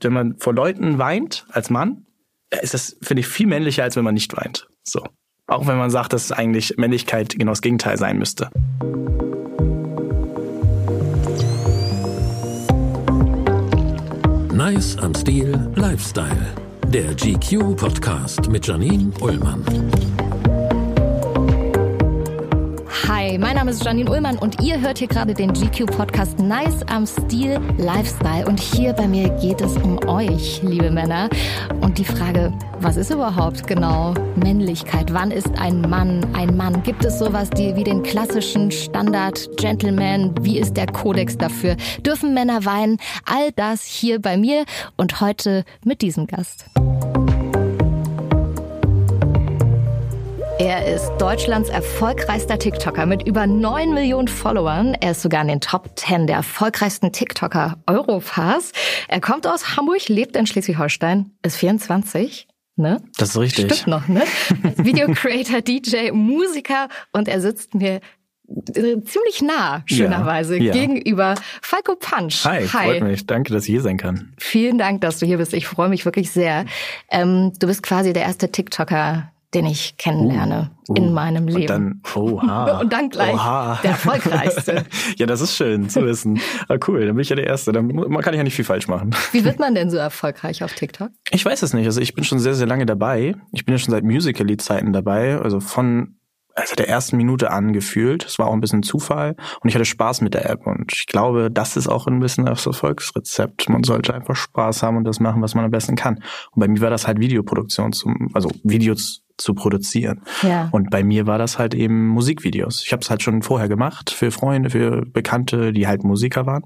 Wenn man vor Leuten weint als Mann, ist das, finde ich, viel männlicher, als wenn man nicht weint. So. Auch wenn man sagt, dass eigentlich Männlichkeit genau das Gegenteil sein müsste. Nice am Stil Lifestyle. Der GQ Podcast mit Janine Ullmann. Hi, mein Name ist Janine Ullmann und ihr hört hier gerade den GQ-Podcast Nice am Stil Lifestyle. Und hier bei mir geht es um euch, liebe Männer. Und die Frage, was ist überhaupt genau Männlichkeit? Wann ist ein Mann ein Mann? Gibt es sowas die, wie den klassischen Standard Gentleman? Wie ist der Kodex dafür? Dürfen Männer weinen? All das hier bei mir und heute mit diesem Gast. Er ist Deutschlands erfolgreichster TikToker mit über 9 Millionen Followern. Er ist sogar in den Top 10 der erfolgreichsten TikToker Europas. Er kommt aus Hamburg, lebt in Schleswig-Holstein, ist 24. Ne? Das ist richtig. Stimmt noch, ne? Video-Creator, DJ, Musiker und er sitzt mir ziemlich nah, schönerweise, Ja, ja. gegenüber Falco Punch. Hi, freut mich. Danke, dass ich hier sein kann. Vielen Dank, dass du hier bist. Ich freue mich wirklich sehr. Ähm, du bist quasi der erste TikToker, den ich kennenlerne Uh, in meinem Leben. Und dann, oha. Und dann gleich oha. der erfolgreichste. ja, das ist schön zu wissen. Ah, cool, dann bin ich ja der Erste. Dann kann ich ja nicht viel falsch machen. Wie wird man denn so erfolgreich auf TikTok? Ich weiß es nicht. Also ich bin schon sehr, sehr lange dabei. Ich bin ja schon seit Musical.ly-Zeiten dabei. Also von also der ersten Minute an gefühlt. Es war auch ein bisschen Zufall und ich hatte Spaß mit der App und ich glaube, das ist auch ein bisschen das Erfolgsrezept. Man sollte einfach Spaß haben und das machen, was man am besten kann. Und bei mir war das halt Videoproduktion zum, also Videos zu produzieren. Ja. Und bei mir war das halt eben Musikvideos. Ich habe es halt schon vorher gemacht für Freunde, für Bekannte, die halt Musiker waren.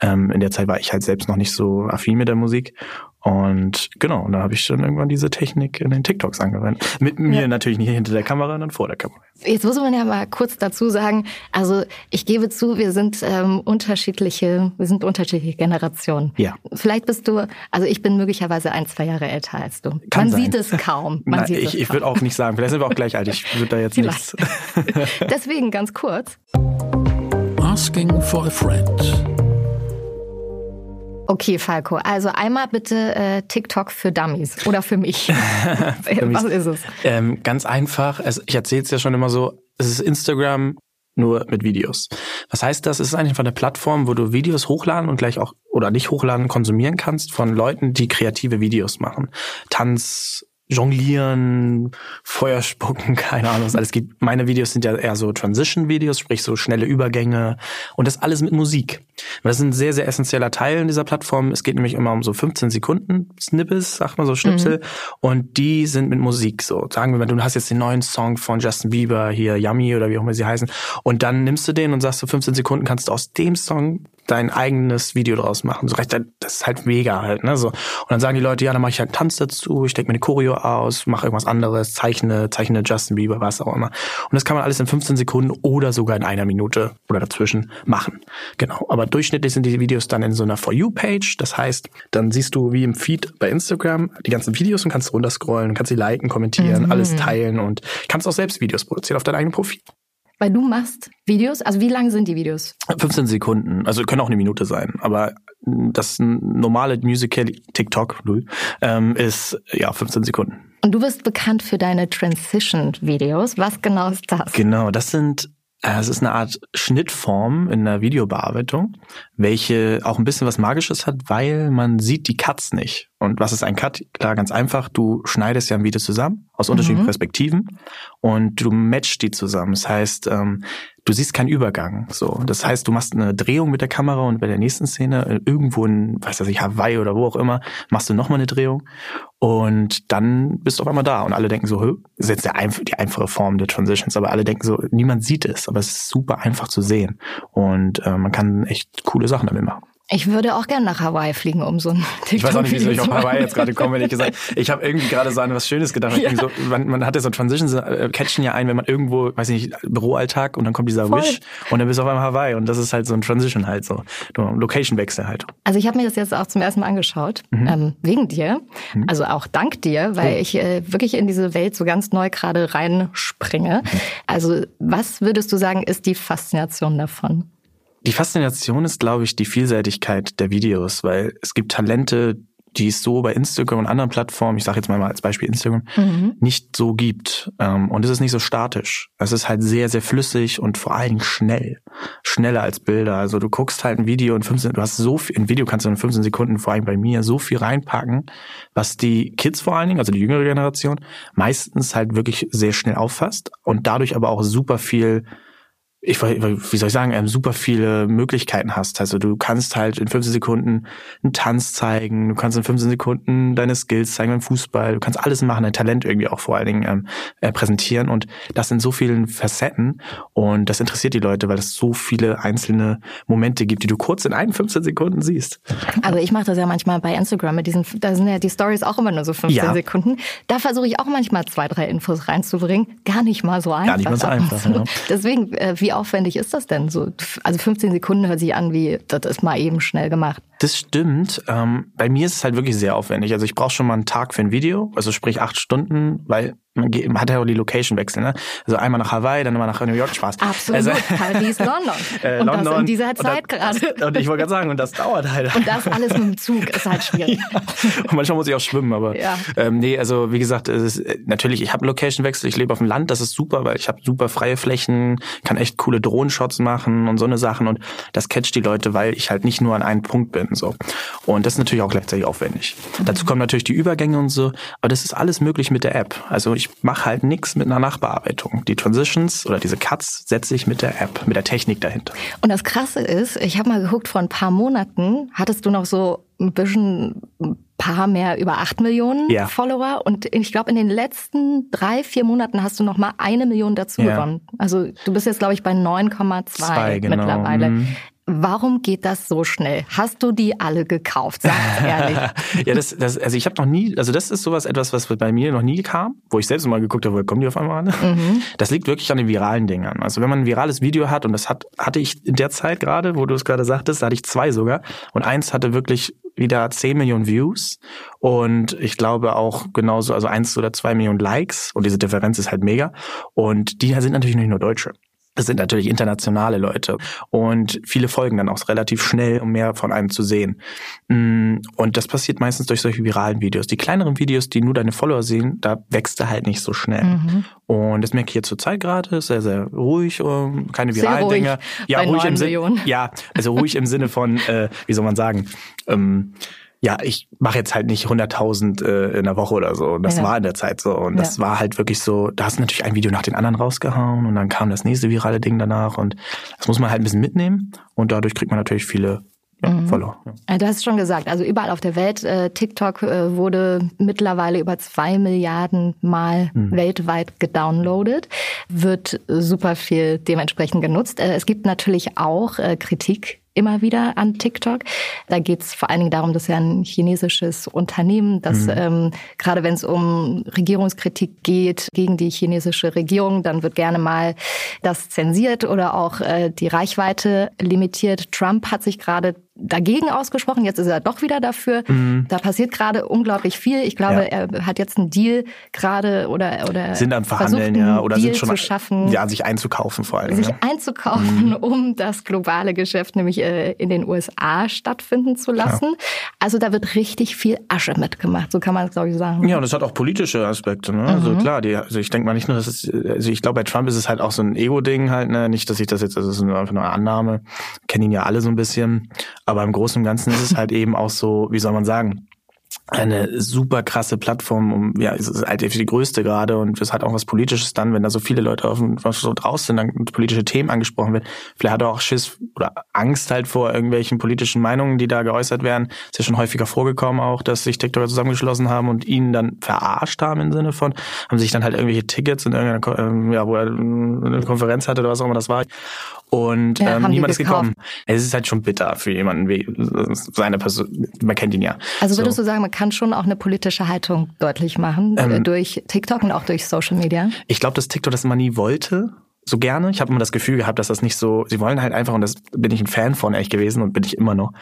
Ähm, in der Zeit war ich halt selbst noch nicht so affin mit der Musik. Und genau, und da habe ich dann irgendwann diese Technik in den TikToks angewendet. Mit mir Ja. natürlich nicht hinter der Kamera, sondern vor der Kamera. Jetzt muss man ja mal kurz dazu sagen, also ich gebe zu, wir sind ähm, unterschiedliche, wir sind unterschiedliche Generationen. Ja. Vielleicht bist du, also ich bin möglicherweise ein, zwei Jahre älter als du. Kann man sein. sieht es kaum. Man Na, sieht ich es ich würde auch nicht sagen, vielleicht sind wir auch gleich alt. Ich würde da jetzt nichts. Deswegen ganz kurz. Asking for a Friend. Okay, Falco, also einmal bitte äh, TikTok für Dummies oder für mich. Was ist es? Ähm, ganz einfach. Also ich erzähle es ja schon immer so. Es ist Instagram nur mit Videos. Was heißt das? Es ist einfach eine Plattform, wo du Videos hochladen und gleich auch oder nicht hochladen konsumieren kannst von Leuten, die kreative Videos machen. Tanz, Jonglieren, Feuer spucken, keine Ahnung, was alles gibt. Meine Videos sind ja eher so Transition-Videos, sprich so schnelle Übergänge und das alles mit Musik. Das ist ein sehr, sehr essentieller Teil in dieser Plattform. Es geht nämlich immer um so 15 Sekunden Snippets, sagt man so Schnipsel, und die sind mit Musik so. Sagen wir mal, du hast jetzt den neuen Song von Justin Bieber, hier Yummy oder wie auch immer sie heißen, und dann nimmst du den und sagst so 15 Sekunden kannst du aus dem Song dein eigenes Video draus machen. So das ist halt mega halt, ne? So. Und dann sagen die Leute, ja, dann mache ich halt einen Tanz dazu, ich denke mir eine Choreo aus, mache irgendwas anderes, zeichne, zeichne Justin Bieber, was auch immer. Und das kann man alles in 15 Sekunden oder sogar in einer Minute oder dazwischen machen. Genau. Aber durchschnittlich sind die Videos dann in so einer For You-Page. Das heißt, dann siehst du wie im Feed bei Instagram die ganzen Videos und kannst runterscrollen, kannst sie liken, kommentieren, alles teilen und kannst auch selbst Videos produzieren auf deinem eigenen Profil. Weil du machst Videos, also wie lang sind die Videos? 15 Sekunden, also können auch eine Minute sein, aber das normale Musical TikTok ähm, ist ja 15 Sekunden. Und du bist bekannt für deine Transition-Videos. Was genau ist das? Genau, das sind äh, es ist eine Art Schnittform in der Videobearbeitung, welche auch ein bisschen was Magisches hat, weil man sieht die Cuts nicht. Und was ist ein Cut? Klar, ganz einfach. Du schneidest ja ein Video zusammen aus unterschiedlichen Perspektiven und du matchst die zusammen. Das heißt, ähm, du siehst keinen Übergang. So, das heißt, du machst eine Drehung mit der Kamera und bei der nächsten Szene äh, irgendwo in, weiß ich, Hawaii oder wo auch immer, machst du nochmal eine Drehung und dann bist du auf einmal da und alle denken so, Hö? das ist jetzt der einf die einfache Form der Transitions, aber alle denken so, niemand sieht es, aber es ist super einfach zu sehen und äh, man kann echt coole Sachen damit machen. Ich würde auch gerne nach Hawaii fliegen, um so ein Ich weiß auch nicht, wieso ich auf Hawaii jetzt gerade komme, ehrlich gesagt. Ich habe irgendwie gerade so an was Schönes gedacht. Ja. So, man, man hat ja so Transitions, äh, catchen ja ein, wenn man irgendwo, weiß ich nicht, Büroalltag und dann kommt dieser Voll. Wish und dann bist du auf einmal Hawaii und das ist halt so ein Transition halt so. Location-Wechsel halt. Also ich habe mir das jetzt auch zum ersten Mal angeschaut, Mhm. ähm, wegen dir. Also auch dank dir, weil Oh. ich äh, wirklich in diese Welt so ganz neu gerade reinspringe. Mhm. Also was würdest du sagen, ist die Faszination davon? Die Faszination ist, glaube ich, die Vielseitigkeit der Videos, weil es gibt Talente, die es so bei Instagram und anderen Plattformen, ich sage jetzt mal als Beispiel Instagram, mhm. nicht so gibt. Ähm, und es ist nicht so statisch. Es ist halt sehr, sehr flüssig und vor allen Dingen schnell. Schneller als Bilder. Also du guckst halt ein Video in 15, du hast so viel, ein Video kannst du in 15 Sekunden, vor allem bei mir, so viel reinpacken, was die Kids vor allen Dingen, also die jüngere Generation, meistens halt wirklich sehr schnell auffasst und dadurch aber auch super viel ich wie soll ich sagen, ähm, super viele Möglichkeiten hast. Also du kannst halt in 15 Sekunden einen Tanz zeigen, du kannst in 15 Sekunden deine Skills zeigen beim Fußball, du kannst alles machen, dein Talent irgendwie auch vor allen Dingen ähm, äh, präsentieren und das in so vielen Facetten und das interessiert die Leute, weil es so viele einzelne Momente gibt, die du kurz in einen 15 Sekunden siehst. Aber ich mache das ja manchmal bei Instagram mit diesen, da sind ja die Stories auch immer nur so 15 ja. Sekunden. Da versuche ich auch manchmal zwei, drei Infos reinzubringen. Gar nicht mal so einfach. Gar nicht mal so einfach. Ja. Deswegen, äh, wie aufwendig ist das denn? So, also 15 Sekunden hört sich an wie, das ist mal eben schnell gemacht. Das stimmt. Ähm, bei mir ist es halt wirklich sehr aufwendig. Also ich brauche schon mal einen Tag für ein Video, also sprich acht Stunden, weil man, hat ja auch die Location wechseln, ne? Also einmal nach Hawaii, dann immer nach New York Spaß. Absolut. Also, Paris, London. Äh, und London, das in dieser Zeit gerade. Und ich wollte gerade sagen, und das dauert halt. Und das alles mit dem Zug ist halt schwierig. ja. Und manchmal muss ich auch schwimmen, aber ja. ähm, nee, also wie gesagt, es ist, äh, natürlich, ich habe Location-Wechsel, ich lebe auf dem Land, das ist super, weil ich habe super freie Flächen, kann echt coole Drohnenshots machen und so eine Sachen und das catcht die Leute, weil ich halt nicht nur an einem Punkt bin. so. Und das ist natürlich auch gleichzeitig aufwendig. Mhm. Dazu kommen natürlich die Übergänge und so, aber das ist alles möglich mit der App. Also ich mache halt nichts mit einer Nachbearbeitung. Die Transitions oder diese Cuts setze ich mit der App, mit der Technik dahinter. Und das Krasse ist, ich habe mal geguckt, vor ein paar Monaten hattest du noch so ein bisschen ein paar mehr über acht Millionen ja. Follower und ich glaube in den letzten drei vier Monaten hast du noch mal eine Million dazu ja. gewonnen. Also du bist jetzt glaube ich bei 9,2 genau. mittlerweile. Mhm. Warum geht das so schnell? Hast du die alle gekauft? Sag ehrlich. ja, das, das, also ich habe noch nie, also das ist sowas etwas, was bei mir noch nie kam, wo ich selbst mal geguckt habe, wo kommen die auf einmal an? Mhm. Das liegt wirklich an den viralen Dingern. Also wenn man ein virales Video hat und das hat, hatte ich in der Zeit gerade, wo du es gerade sagtest, da hatte ich zwei sogar und eins hatte wirklich wieder 10 Millionen Views und ich glaube auch genauso, also eins oder zwei Millionen Likes und diese Differenz ist halt mega und die sind natürlich nicht nur Deutsche. Das sind natürlich internationale Leute und viele folgen dann auch relativ schnell, um mehr von einem zu sehen. Mm, und das passiert meistens durch solche viralen Videos. Die kleineren Videos, die nur deine Follower sehen, da wächst er halt nicht so schnell. Mhm. Und das merke ich jetzt zur Zeit gerade, sehr, sehr ruhig, keine viralen Dinge. Ja, ruhig im Sinne. Ja, also ruhig im Sinne von, äh, wie soll man sagen, ähm, ja, ich mache jetzt halt nicht 100.000 äh, in der Woche oder so. Und das ja. war in der Zeit so. Und das ja. war halt wirklich so, da hast du natürlich ein Video nach den anderen rausgehauen und dann kam das nächste virale Ding danach. Und das muss man halt ein bisschen mitnehmen. Und dadurch kriegt man natürlich viele ja, mhm. Follower. Ja. Du hast es schon gesagt, also überall auf der Welt, äh, TikTok äh, wurde mittlerweile über zwei Milliarden Mal mhm. weltweit gedownloadet, wird super viel dementsprechend genutzt. Äh, es gibt natürlich auch äh, Kritik immer wieder an TikTok. Da geht es vor allen Dingen darum, dass ja ein chinesisches Unternehmen, das mhm. ähm, gerade wenn es um Regierungskritik geht gegen die chinesische Regierung, dann wird gerne mal das zensiert oder auch äh, die Reichweite limitiert. Trump hat sich gerade dagegen ausgesprochen. Jetzt ist er doch wieder dafür. Mhm. Da passiert gerade unglaublich viel. Ich glaube, ja. er hat jetzt einen Deal gerade oder oder sind am Verhandeln, ja, oder Deal sind schon zu schaffen, ja, sich einzukaufen vor allem. Sich ja. einzukaufen, mhm. um das globale Geschäft nämlich äh, in den USA stattfinden zu lassen. Ja. Also da wird richtig viel Asche mitgemacht. So kann man es glaube ich sagen. Ja, und das hat auch politische Aspekte. Ne? Also mhm. Also klar, die, also ich denke mal nicht nur, dass es, also ich glaube bei Trump ist es halt auch so ein Ego-Ding halt, ne? Nicht, dass ich das jetzt, also das ist einfach nur eine Annahme. Kennen ihn ja alle so ein bisschen. Aber im Großen und Ganzen ist es halt eben auch so, wie soll man sagen, eine super krasse Plattform, um ja, es ist halt die größte gerade und es hat auch was Politisches dann, wenn da so viele Leute auf so draus sind, dann politische Themen angesprochen wird. Vielleicht hat er auch Schiss oder Angst halt vor irgendwelchen politischen Meinungen, die da geäußert werden. Ist ja schon häufiger vorgekommen auch, dass sich TikToker zusammengeschlossen haben und ihn dann verarscht haben im Sinne von, haben sich dann halt irgendwelche Tickets in irgendeiner, ähm, ja, wo er eine Konferenz hatte oder was auch immer das war und ja, ähm, niemand ist gekommen. Es ist halt schon bitter für jemanden wie seine Person. Man kennt ihn ja. Also würdest so. du sagen, man kann schon auch eine politische Haltung deutlich machen äh, ähm, durch TikTok und auch durch Social Media? Ich glaube, dass TikTok das immer nie wollte so gerne. Ich habe immer das Gefühl gehabt, dass das nicht so, sie wollen halt einfach, und das bin ich ein Fan von echt gewesen und bin ich immer noch,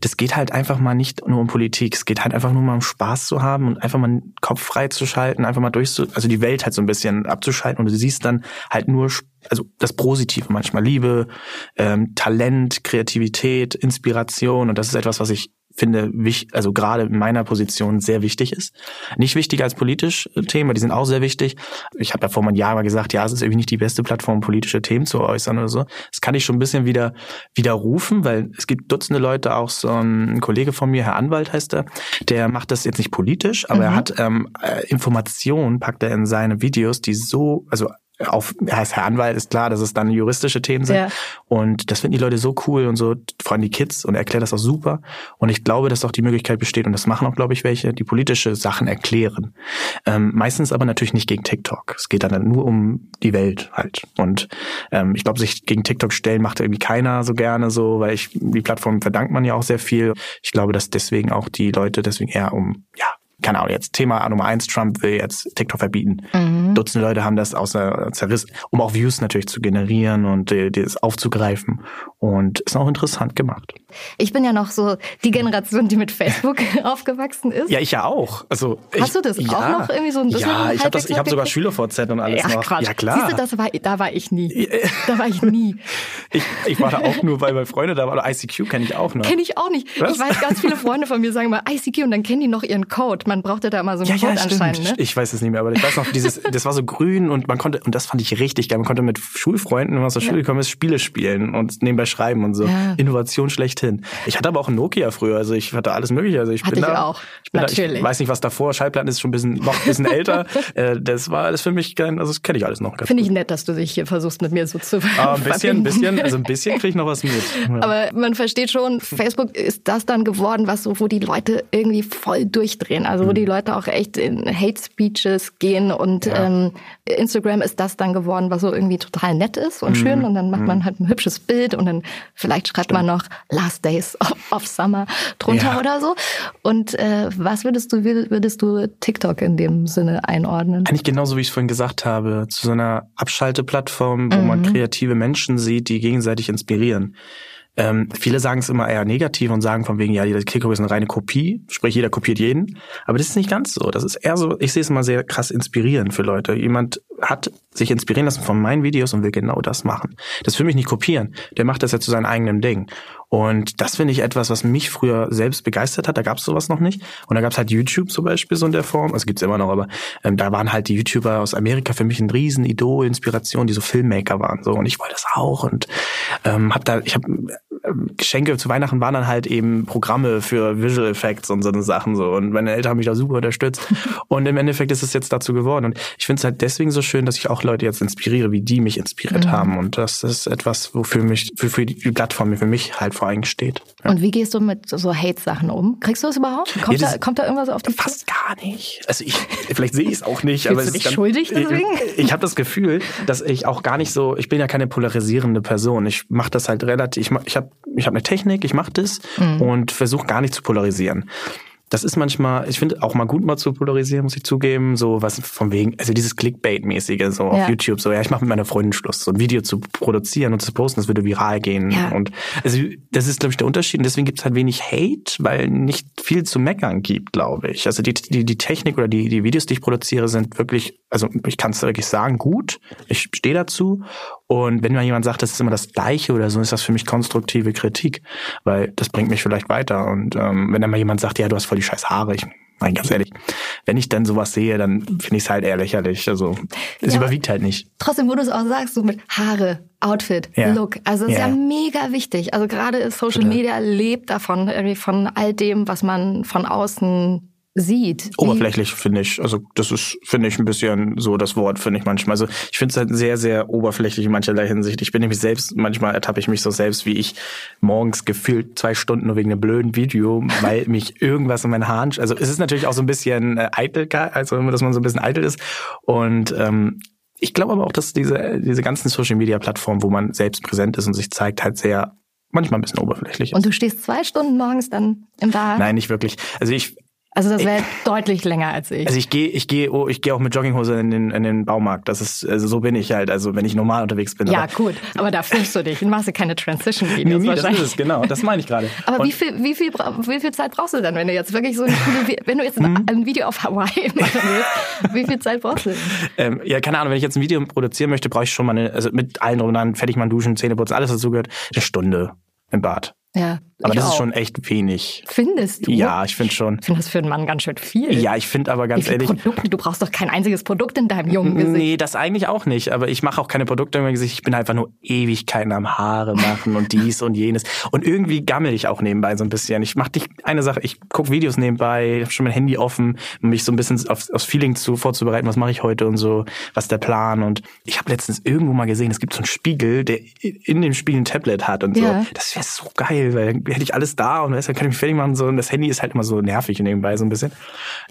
das geht halt einfach mal nicht nur um Politik, es geht halt einfach nur mal um Spaß zu haben und einfach mal den Kopf frei zu schalten, einfach mal durchzu, also die Welt halt so ein bisschen abzuschalten. Und du siehst dann halt nur, also das Positive manchmal, Liebe, ähm, Talent, Kreativität, Inspiration. Und das ist etwas, was ich finde, also gerade in meiner Position sehr wichtig ist. Nicht wichtiger als politische Themen, die sind auch sehr wichtig. Ich habe ja vor einem Jahr mal gesagt, ja, es ist irgendwie nicht die beste Plattform, politische Themen zu äußern oder so. Das kann ich schon ein bisschen wieder widerrufen, weil es gibt Dutzende Leute, auch so ein Kollege von mir, Herr Anwalt heißt er, der macht das jetzt nicht politisch, aber mhm. er hat ähm, äh, Informationen, packt er in seine Videos, die so, also auf, heißt Herr Anwalt, ist klar, dass es dann juristische Themen sind. Ja. Und das finden die Leute so cool und so, vor allem die Kids, und er erklärt das auch super. Und ich glaube, dass auch die Möglichkeit besteht, und das machen auch, glaube ich, welche, die politische Sachen erklären. Ähm, meistens aber natürlich nicht gegen TikTok. Es geht dann nur um die Welt halt. Und ähm, ich glaube, sich gegen TikTok stellen macht irgendwie keiner so gerne so, weil ich, die Plattform verdankt man ja auch sehr viel. Ich glaube, dass deswegen auch die Leute deswegen eher um, ja, keine Ahnung, jetzt Thema Nummer eins, Trump will jetzt TikTok verbieten. Mhm. Dutzende Leute haben das außer zerrissen, um auch Views natürlich zu generieren und äh, das aufzugreifen. Und ist auch interessant gemacht. Ich bin ja noch so die Generation, die mit Facebook aufgewachsen ist. Ja, ich ja auch. Also ich, Hast du das ja, auch noch irgendwie so ein bisschen? Ja, ich habe ich habe sogar SchülerVZ und alles Ach, noch. Quatsch. Ja klar. Siehst du, das war, da war ich nie. Da war ich nie. ich, ich war da auch nur, weil meine Freunde da waren. ICQ kenne ich auch noch. Kenne ich auch nicht. Was? Ich weiß, ganz viele Freunde von mir sagen mal ICQ und dann kennen die noch ihren Code. Man brauchte da immer so einen ja, Code ja, anscheinend. Ne? Ich weiß es nicht mehr, aber ich weiß noch, dieses, das war so grün und man konnte, und das fand ich richtig geil. Man konnte mit Schulfreunden, wenn man aus der Schule gekommen ist, Spiele spielen und nebenbei schreiben und so. Ja. Innovation schlechthin. Ich hatte aber auch ein Nokia früher, also ich hatte alles mögliche. Also ich hatte bin ich da, auch. Ich bin Natürlich. Da, ich weiß nicht, was davor. Schallplatten ist schon ein bisschen, noch ein bisschen älter. Äh, das war alles für mich kein, also das kenne ich alles noch. Finde ich nett, dass du dich hier versuchst, mit mir so zu ah, Ein bisschen, ein bisschen, also ein bisschen kriege ich noch was mit. Ja. Aber man versteht schon, Facebook ist das dann geworden, was so, wo die Leute irgendwie voll durchdrehen. Also wo mhm. die Leute auch echt in Hate Speeches gehen und ja. ähm, Instagram ist das dann geworden, was so irgendwie total nett ist und mhm. schön und dann macht man mhm. halt ein hübsches Bild und dann vielleicht schreibt Stimmt. man noch Last Days of Summer drunter ja. oder so. Und äh, was würdest du würdest du TikTok in dem Sinne einordnen? Eigentlich genauso wie ich es vorhin gesagt habe, zu so einer Abschalteplattform, wo mhm. man kreative Menschen sieht, die gegenseitig inspirieren. Ähm, viele sagen es immer eher negativ und sagen von wegen, ja, die TikTok ist eine reine Kopie, sprich jeder kopiert jeden. Aber das ist nicht ganz so. Das ist eher so, ich sehe es immer sehr krass inspirierend für Leute. Jemand hat sich inspirieren lassen von meinen Videos und will genau das machen. Das für mich nicht kopieren. Der macht das ja zu seinem eigenen Ding. Und das finde ich etwas, was mich früher selbst begeistert hat. Da gab es sowas noch nicht. Und da gab es halt YouTube zum Beispiel so in der Form. Also gibt's immer noch, aber ähm, da waren halt die YouTuber aus Amerika für mich ein Riesenidol, Inspiration, die so Filmmaker waren. So und ich wollte das auch und ähm, habe da, ich habe Geschenke zu Weihnachten waren dann halt eben Programme für Visual Effects und so eine Sachen so. Und meine Eltern haben mich da super unterstützt. und im Endeffekt ist es jetzt dazu geworden. Und ich finde es halt deswegen so schön, dass ich auch Leute jetzt inspiriere, wie die mich inspiriert mhm. haben. Und das ist etwas, wofür mich, für, für die Plattform für mich halt vor allem steht. Ja. Und wie gehst du mit so Hate-Sachen um? Kriegst du das überhaupt? Kommt, ja, das da, kommt da irgendwas auf dich Fast gar nicht. Also ich, vielleicht sehe ich es auch nicht. aber du dich dann, schuldig deswegen? Ich, ich habe das Gefühl, dass ich auch gar nicht so, ich bin ja keine polarisierende Person. Ich mache das halt relativ, ich, ich habe ich hab eine Technik, ich mache das mhm. und versuche gar nicht zu polarisieren das ist manchmal, ich finde auch mal gut mal zu polarisieren, muss ich zugeben, so was von wegen, also dieses Clickbait-mäßige, so ja. auf YouTube, so ja, ich mache mit meiner Freundin Schluss, so ein Video zu produzieren und zu posten, das würde viral gehen. Ja. Und also das ist, glaube ich, der Unterschied. Und deswegen gibt es halt wenig Hate, weil nicht viel zu meckern gibt, glaube ich. Also die, die, die Technik oder die, die Videos, die ich produziere, sind wirklich, also ich kann es wirklich sagen, gut. Ich stehe dazu. Und wenn mal jemand sagt, das ist immer das Gleiche oder so, ist das für mich konstruktive Kritik, weil das bringt mich vielleicht weiter. Und ähm, wenn dann mal jemand sagt, ja, du hast voll die scheiß Haare, ich Nein, ganz ehrlich. Wenn ich dann sowas sehe, dann finde ich es halt eher lächerlich. Also es ja, überwiegt halt nicht. Trotzdem, wo du es auch sagst, so mit Haare, Outfit, ja. Look. Also es ist ja. ja mega wichtig. Also gerade Social Media lebt davon, irgendwie von all dem, was man von außen sieht. Oberflächlich finde ich. Also das ist, finde ich, ein bisschen so das Wort, finde ich manchmal. Also ich finde es halt sehr, sehr oberflächlich in mancherlei Hinsicht. Ich bin nämlich selbst, manchmal ertappe ich mich so selbst, wie ich morgens gefühlt zwei Stunden nur wegen einem blöden Video, weil mich irgendwas in meinen Haaren, also es ist natürlich auch so ein bisschen äh, Eitelkeit, also dass man so ein bisschen eitel ist. Und ähm, ich glaube aber auch, dass diese, diese ganzen Social Media Plattformen, wo man selbst präsent ist und sich zeigt, halt sehr manchmal ein bisschen oberflächlich ist. Und du stehst zwei Stunden morgens dann im Bad? Nein, nicht wirklich. Also ich, also das wäre deutlich länger als ich. Also ich gehe, ich gehe, oh, ich gehe auch mit Jogginghose in den, in den Baumarkt. Das ist, also so bin ich halt. Also wenn ich normal unterwegs bin. Ja, gut. Aber da filmst du dich und machst du keine Transition-Videos nee, nee, das ist es, genau. Das meine ich gerade. Aber und wie viel, wie viel, wie viel Zeit brauchst du dann, wenn du jetzt wirklich so ein, wenn du jetzt ein, mhm. ein Video auf Hawaii machen willst? Wie viel Zeit brauchst du? Ähm, ja, keine Ahnung. Wenn ich jetzt ein Video produzieren möchte, brauche ich schon mal eine, also mit allen drum und dann fertig mal duschen, Zähne putzen, alles dazu gehört, eine Stunde im Bad. Ja. Aber ich das ist auch. schon echt wenig. Findest du? Ja, ich finde schon. Ich finde das für einen Mann ganz schön viel. Ja, ich finde aber ganz ehrlich. Produkte? Du brauchst doch kein einziges Produkt in deinem jungen Gesicht. Nee, das eigentlich auch nicht. Aber ich mache auch keine Produkte in meinem Gesicht. Ich bin einfach nur Ewigkeiten am Haare machen und dies und jenes. Und irgendwie gammel ich auch nebenbei so ein bisschen. Ich mache dich eine Sache, ich gucke Videos nebenbei, habe schon mein Handy offen, um mich so ein bisschen aufs, aufs Feeling zu, vorzubereiten, was mache ich heute und so, was ist der Plan. Und ich habe letztens irgendwo mal gesehen, es gibt so einen Spiegel, der in dem Spiegel ein Tablet hat und so. Ja. Das wäre so geil, weil hätte ich alles da und weißt, dann kann ich mich fertig machen. So. Und das Handy ist halt immer so nervig nebenbei so ein bisschen.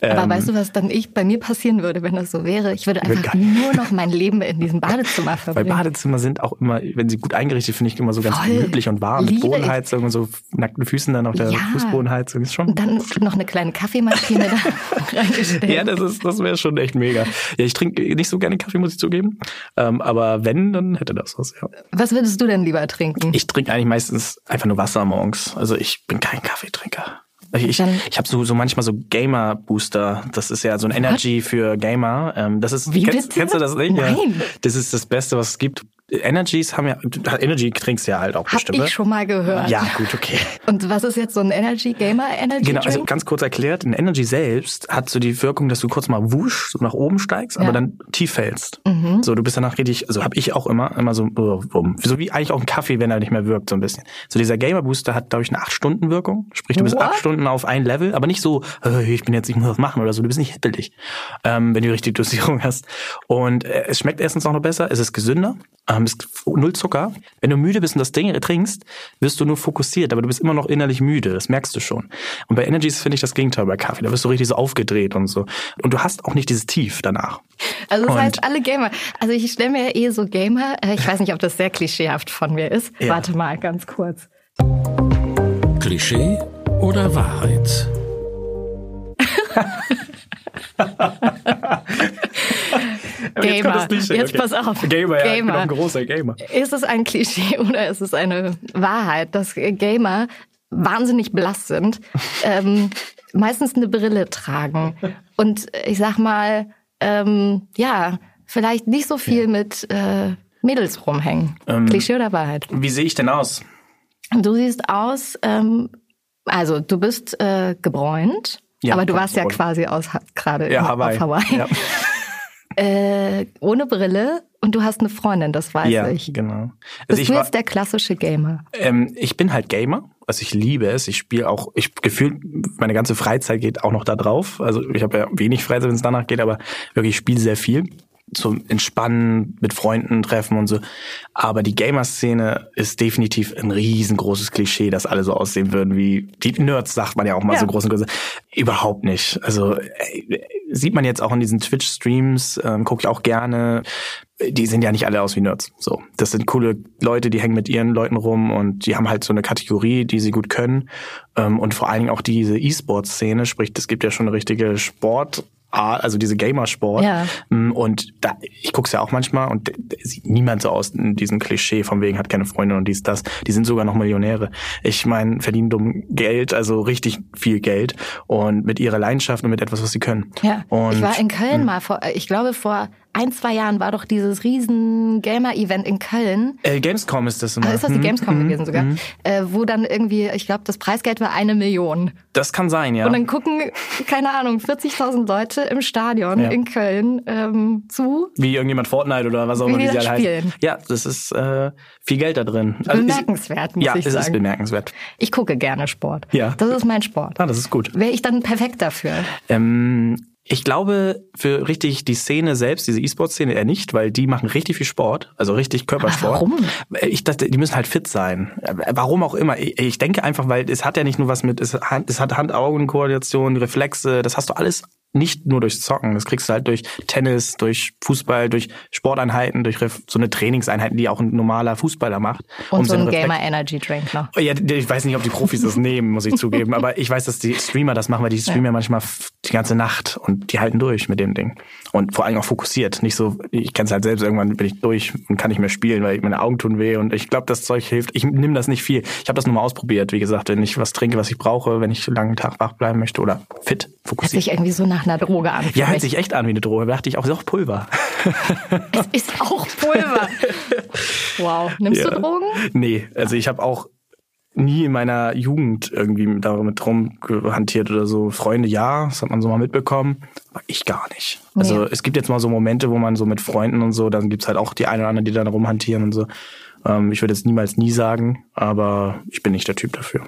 Aber Ähm, weißt du, was dann ich bei mir passieren würde, wenn das so wäre? Ich würde einfach nur noch mein Leben in diesem Badezimmer Weil verbringen. Badezimmer sind auch immer, wenn sie gut eingerichtet, finde ich immer so ganz Voll. gemütlich und warm mit Liebe ich. Bodenheizung und so nackten Füßen dann auf der Ja. Fußbodenheizung. Ist schon. Dann noch eine kleine Kaffeemaschine da reingestellt. Ja, das ist, das wäre schon echt mega. Ja, ich trinke nicht so gerne Kaffee, muss ich zugeben. Ähm, aber wenn, dann hätte das was, ja. Was würdest du denn lieber trinken? Ich trinke eigentlich meistens einfach nur Wasser morgens. Also ich bin kein Kaffeetrinker. Ich, ich, ich habe so, so manchmal so Gamer-Booster. Das ist ja so ein Energy für Gamer. Ähm, das ist, Wie kennst, kennst du das nicht? Ja. Nein. Das ist das Beste, was es gibt. Energies haben ja, Energy trinkst du ja halt auch Hab bestimmt. ich ne? schon mal gehört. Ja, gut, okay. Und was ist jetzt so ein Energy Gamer Energy Genau, Drink? also ganz kurz erklärt, ein Energy selbst hat so die Wirkung, dass du kurz mal wusch, so nach oben steigst, aber Ja. dann tief fällst. Mhm. So, du bist danach richtig, also habe ich auch immer, immer so, bumm. so wie eigentlich auch ein Kaffee, wenn er nicht mehr wirkt, so ein bisschen. So dieser Gamer Booster hat, glaube ich, eine 8-Stunden-Wirkung. Sprich, du bist What? acht Stunden auf ein Level, aber nicht so, ich bin jetzt, ich muss das machen oder so, du bist nicht hippelig, ähm, wenn du die richtige Dosierung hast. Und äh, es schmeckt erstens auch noch besser, es ist gesünder, ähm, es ist null Zucker. Wenn du müde bist und das Ding trinkst, wirst du nur fokussiert, aber du bist immer noch innerlich müde, das merkst du schon. Und bei Energies finde ich das Gegenteil bei Kaffee, da wirst du richtig so aufgedreht und so. Und du hast auch nicht dieses Tief danach. Also das Und- heißt, alle Gamer. Also ich stelle mir ja eh so Gamer. äh, Ich weiß nicht, ob das sehr klischeehaft von mir ist. Ja. Warte mal, ganz kurz. Klischee oder Wahrheit? Gamer. Jetzt pass auf. Gamer, ja, ich bin Gamer. auch ein großer Gamer. Ist es ein Klischee oder ist es eine Wahrheit, dass Gamer wahnsinnig blass sind, ähm, meistens eine Brille tragen und ich sag mal, ähm, ja, vielleicht nicht so viel mit äh, Mädels rumhängen. Ähm, Klischee oder Wahrheit? Wie sehe ich denn aus? Du siehst aus, ähm, also du bist äh, gebräunt, Ja, aber du warst ja gebräunt. quasi aus gerade Ja, Hawaii. auf Hawaii. Ja, Äh, ohne Brille und du hast eine Freundin, das weiß ja ich. genau. Bist Also ich du war, jetzt der klassische Gamer? ähm, ich bin halt Gamer. Also ich liebe es. Ich spiele auch, ich gefühlt, meine ganze Freizeit geht auch noch da drauf. Also ich habe ja wenig Freizeit, wenn es danach geht, aber wirklich, ich spiele sehr viel. Zum Entspannen, mit Freunden treffen und so. Aber die Gamer-Szene ist definitiv ein riesengroßes Klischee, dass alle so aussehen würden wie die Nerds, sagt man ja auch mal Ja. so groß und groß. Überhaupt nicht. Also äh, sieht man jetzt auch in diesen Twitch-Streams, ähm, gucke ich auch gerne. Die sehen ja nicht alle aus wie Nerds. So, das sind coole Leute, die hängen mit ihren Leuten rum und die haben halt so eine Kategorie, die sie gut können. Ähm, und vor allen Dingen auch diese E-Sport-Szene, sprich, es gibt ja schon eine richtige Sport. Also diese Gamersport. Ja. Mm, Und da, ich guck's ja auch manchmal und sieht niemand so aus in diesem Klischee, von wegen hat keine Freundin und dies, das. Die sind sogar noch Millionäre. Ich meine, verdienen dumm Geld, also richtig viel Geld und mit ihrer Leidenschaft und mit etwas, was sie können. Ja, Und, ich war in Köln mal vor, ich glaube vor ein, zwei Jahren war doch dieses riesen Gamer-Event in Köln. äh, Gamescom ist das immer. Ah, ist das die Mhm, Gamescom mhm, gewesen sogar? mhm. Äh, wo dann irgendwie, ich glaube, das Preisgeld war eine Million. Das kann sein, ja. Und dann gucken, keine Ahnung, 40.000 Leute im Stadion Ja. in Köln ähm, zu. Wie irgendjemand Fortnite oder was auch Wie immer die alle heißen. spielen. Ja, das ist äh, viel Geld da drin. Also Bemerkenswert, muss ja, ich es ist sagen. bemerkenswert. Ich gucke gerne Sport. Ja. Das ist mein Sport. Ah, das ist gut. Wäre ich dann perfekt dafür? Ähm, ich glaube, für richtig die Szene selbst, diese E-Sport-Szene eher nicht, weil die machen richtig viel Sport, also richtig Körpersport. warum? Ich dachte, die müssen halt fit sein. Warum auch immer. Ich denke einfach, weil es hat ja nicht nur was mit, es hat Hand-Augen-Koordination, Reflexe, das hast du alles nicht nur durchs Zocken. Das kriegst du halt durch Tennis, durch Fußball, durch Sporteinheiten, durch so eine Trainingseinheiten, die auch ein normaler Fußballer macht. Und um so ein Gamer Energy Drink noch. Oh Ja, ich weiß nicht, ob die Profis das nehmen, muss ich zugeben. Aber ich weiß, dass die Streamer das machen, weil die streamen ja manchmal die ganze Nacht und die halten durch mit dem Ding. Und vor allem auch fokussiert. Nicht so, ich kenne es halt selbst, irgendwann bin ich durch und kann nicht mehr spielen, weil meine Augen tun weh. Und ich glaube, das Zeug hilft. Ich nehme das nicht viel. Ich habe das nur mal ausprobiert. Wie gesagt, wenn ich was trinke, was ich brauche, wenn ich einen langen Tag wach bleiben möchte oder fit, fokussiert. sich irgendwie so nach einer Droge an. Ja, hört sich echt an wie eine Droge. Da dachte ich auch, ist auch Pulver. Es ist auch Pulver. wow. Nimmst du Ja. Drogen? Nee, also ich habe auch nie in meiner Jugend irgendwie damit rumgehantiert oder so. Freunde ja, das hat man so mal mitbekommen, aber ich gar nicht. Also Nee. es gibt jetzt mal so Momente, wo man so mit Freunden und so, dann gibt's halt auch die einen oder anderen, die dann rumhantieren und so. Ähm, ich würde jetzt niemals nie sagen, aber ich bin nicht der Typ dafür.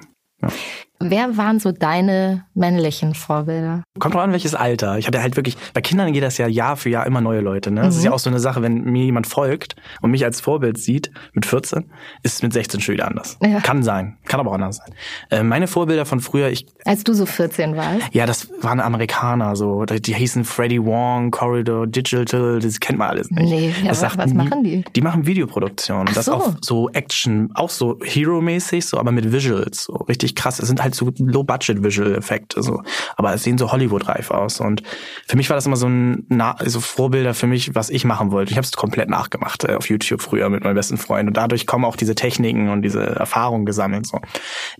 Wer waren so deine männlichen Vorbilder? Kommt drauf an, welches Alter. Ich hatte halt wirklich, bei Kindern geht das ja Jahr für Jahr immer neue Leute. Ne? Das ist ja auch so eine Sache, wenn mir jemand folgt und mich als Vorbild sieht mit 14, ist es mit 16 schon wieder anders. Ja. Kann sein, kann aber auch anders sein. Äh, meine Vorbilder von früher, ich, Als du so 14 warst? ja, das waren Amerikaner so. Die die hießen Freddie Wong, Corridor Digital, das kennt man alles nicht. Nee, das sagt was machen die? Die machen Videoproduktion. Und das so. auch so Action, auch so Hero-mäßig, so, aber mit Visuals. So richtig krass. Es sind halt so Low-Budget-Visual-Effekte. So. Aber es sehen so Hollywood-reif aus. Und für mich war das immer so ein Na so Vorbilder für mich, was ich machen wollte. Ich habe es komplett nachgemacht äh, auf YouTube früher mit meinem besten Freund. Und dadurch kommen auch diese Techniken und diese Erfahrungen gesammelt. So.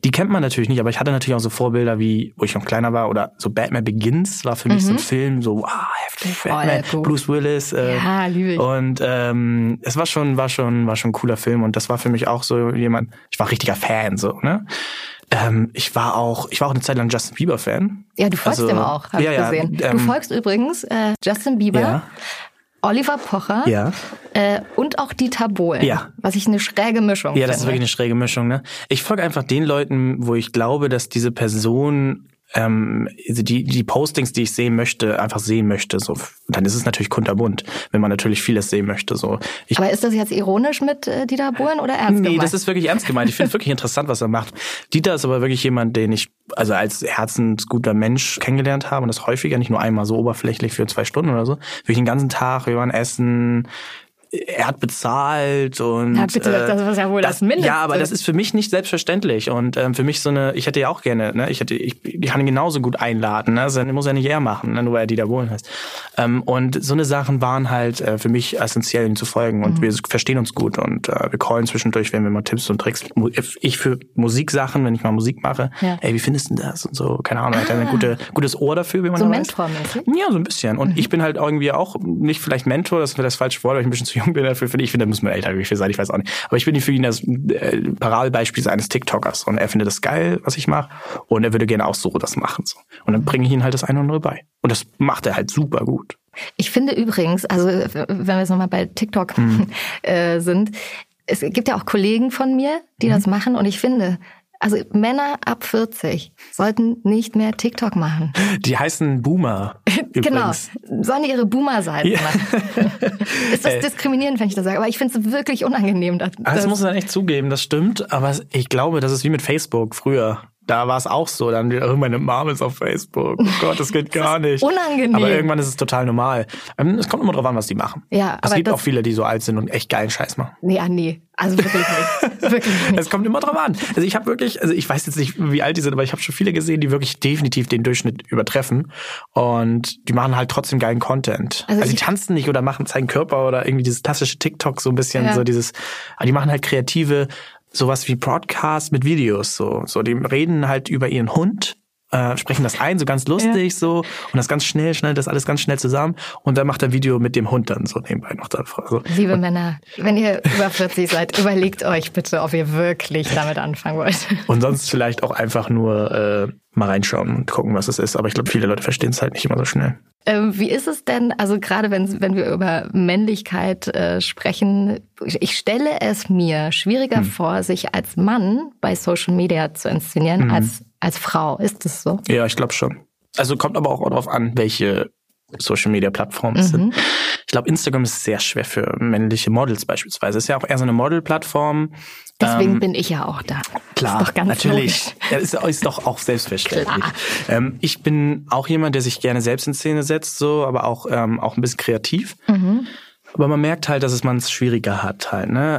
Die kennt man natürlich nicht, aber ich hatte natürlich auch so Vorbilder wie, wo ich noch kleiner war, oder so Batman Begins war für mich so ein Film, so wow, heftig, Batman, gut. Bruce Willis. Äh, Ja, liebe ich. und ähm, es war schon, war schon, war schon ein cooler Film und das war für mich auch so jemand. Ich war richtiger Fan, so ne. Ähm, ich war auch, ich war auch eine Zeit lang Justin Bieber Fan. Ja, du folgst Also, ihm auch, habe ja, ich ja, gesehen. ähm, du folgst übrigens äh, Justin Bieber, Ja. Oliver Pocher Ja. äh, und auch Dieter Bohlen. Ja. Was ich eine schräge Mischung Ja, das ist finde. wirklich eine schräge Mischung. Ne? Ich folge einfach den Leuten, wo ich glaube, dass diese Person ähm, also die die Postings, die ich sehen möchte, einfach sehen möchte. So, dann ist es natürlich kunterbunt, wenn man natürlich vieles sehen möchte. So, ich Aber ist das jetzt ironisch mit äh, Dieter Bohlen oder ernst Nee, gemeint? das ist wirklich ernst gemeint. Ich finde es wirklich interessant, was er macht. Dieter ist aber wirklich jemand, den ich also als herzensguter Mensch kennengelernt habe und das häufiger, nicht nur einmal so oberflächlich für zwei Stunden oder so. Wirklich den ganzen Tag, wir waren essen, er hat bezahlt und Ja, bitte, das ist ja wohl das Mindeste. Ja, aber das ist für mich nicht selbstverständlich und ähm, für mich so eine, ich hätte ja auch gerne, ne, ich hätte, ich, ich kann ihn genauso gut einladen, ne, also, muss ja nicht er machen, ne, nur weil er Dieter Bohlen heißt. Ähm, und so eine Sachen waren halt äh, für mich essentiell, ihm zu folgen und Mhm. wir verstehen uns gut und äh, wir callen zwischendurch, wenn wir mal Tipps und Tricks, Mu- ich für Musiksachen, wenn ich mal Musik mache, Ja. ey, wie findest du das und so, keine Ahnung, er hat ein gute, gutes Ohr dafür, wie man So da mentormäßig? Ja, so ein bisschen. Und ich bin halt irgendwie auch nicht vielleicht Mentor, das ist das falsche Wort, weil ich ein bisschen zu jung bin dafür. Finde ich, finde, da muss man älter für sein, ich weiß auch nicht. Aber ich bin für ihn das äh, Paradebeispiel eines TikTokers. Und er findet das geil, was ich mache. Und er würde gerne auch so das machen. So. Und dann bringe ich ihm halt das eine oder andere bei. Und das macht er halt super gut. Ich finde übrigens, also wenn wir jetzt nochmal bei TikTok Mhm. äh, sind, es gibt ja auch Kollegen von mir, die Mhm. das machen und ich finde, also Männer ab 40 sollten nicht mehr TikTok machen. Die heißen Boomer. Genau, sollen ihre Boomer-Seiten Ja. machen. Ist das diskriminierend, wenn ich das sage, aber ich finde es wirklich unangenehm. Dass, Ah, Das muss man echt zugeben, das stimmt. Aber ich glaube, das ist wie mit Facebook früher. Da war es auch so. Dann, oh, meine Mom ist auf Facebook. Oh Gott, das geht gar nicht. unangenehm. Aber irgendwann ist es total normal. Ähm, Es kommt immer drauf an, was die machen. Ja, es gibt das- auch viele, die so alt sind und echt geilen Scheiß machen. nee, ah, nee, also wirklich nicht. wirklich nicht. Es kommt immer drauf an. Also ich habe wirklich, also ich weiß jetzt nicht, wie alt die sind, aber ich habe schon viele gesehen, die wirklich definitiv den Durchschnitt übertreffen. Und die machen halt trotzdem geilen Content. Also Also, die tanzen nicht oder machen zeigen Körper oder irgendwie dieses klassische TikTok so ein bisschen Ja. so dieses. Aber die machen halt kreative sowas wie Broadcast mit Videos so. So die reden halt über ihren Hund. Äh, sprechen das ein, so ganz lustig so und das ganz schnell, schnell, das alles ganz schnell zusammen und dann macht er Video mit dem Hund dann so nebenbei noch da. Also, Liebe Männer, wenn ihr über 40 seid, überlegt euch bitte, ob ihr wirklich damit anfangen wollt. Und sonst vielleicht auch einfach nur äh, mal reinschauen und gucken, was es ist. Aber ich glaube, viele Leute verstehen es halt nicht immer so schnell. Ähm, wie ist es denn, also gerade wenn, wenn wir über Männlichkeit äh, sprechen, ich stelle es mir schwieriger Hm. vor, sich als Mann bei Social Media zu inszenieren Hm. als als Frau. Ist das so? Ja, ich glaube schon. Also kommt aber auch darauf an, welche Social Media Plattformen es sind. Ich glaube, Instagram ist sehr schwer für männliche Models beispielsweise. Ist ja auch eher so eine Model-Plattform. Deswegen Ähm, bin ich ja auch da. Klar, ist doch ganz natürlich. Ja, ist, ist doch auch selbstverständlich. Ähm, ich bin auch jemand, der sich gerne selbst in Szene setzt, so, aber auch ähm, auch ein bisschen kreativ. Mhm. Aber man merkt halt, dass es man es schwieriger hat halt. Ne?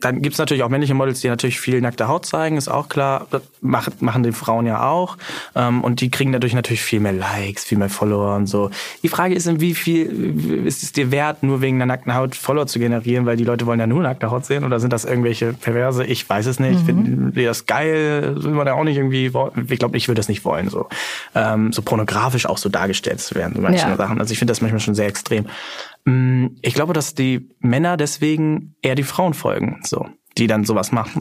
Dann gibt's natürlich auch männliche Models, die natürlich viel nackte Haut zeigen, ist auch klar. Das machen, machen die Frauen ja auch. Ähm, und die kriegen dadurch natürlich viel mehr Likes, viel mehr Follower und so. Die Frage ist, in wie viel ist es dir wert, nur wegen der nackten Haut Follower zu generieren, weil die Leute wollen ja nur nackte Haut sehen oder sind das irgendwelche Perverse? Ich weiß es nicht. Finden die das geil? Will man ja auch nicht irgendwie, ich glaube, ich würde das nicht wollen, so, ähm, so pornografisch auch so dargestellt zu werden, so manche Ja. Sachen. Also ich finde das manchmal schon sehr extrem. Mm, Ich glaube, dass die Männer deswegen eher die Frauen folgen. So. die dann sowas machen.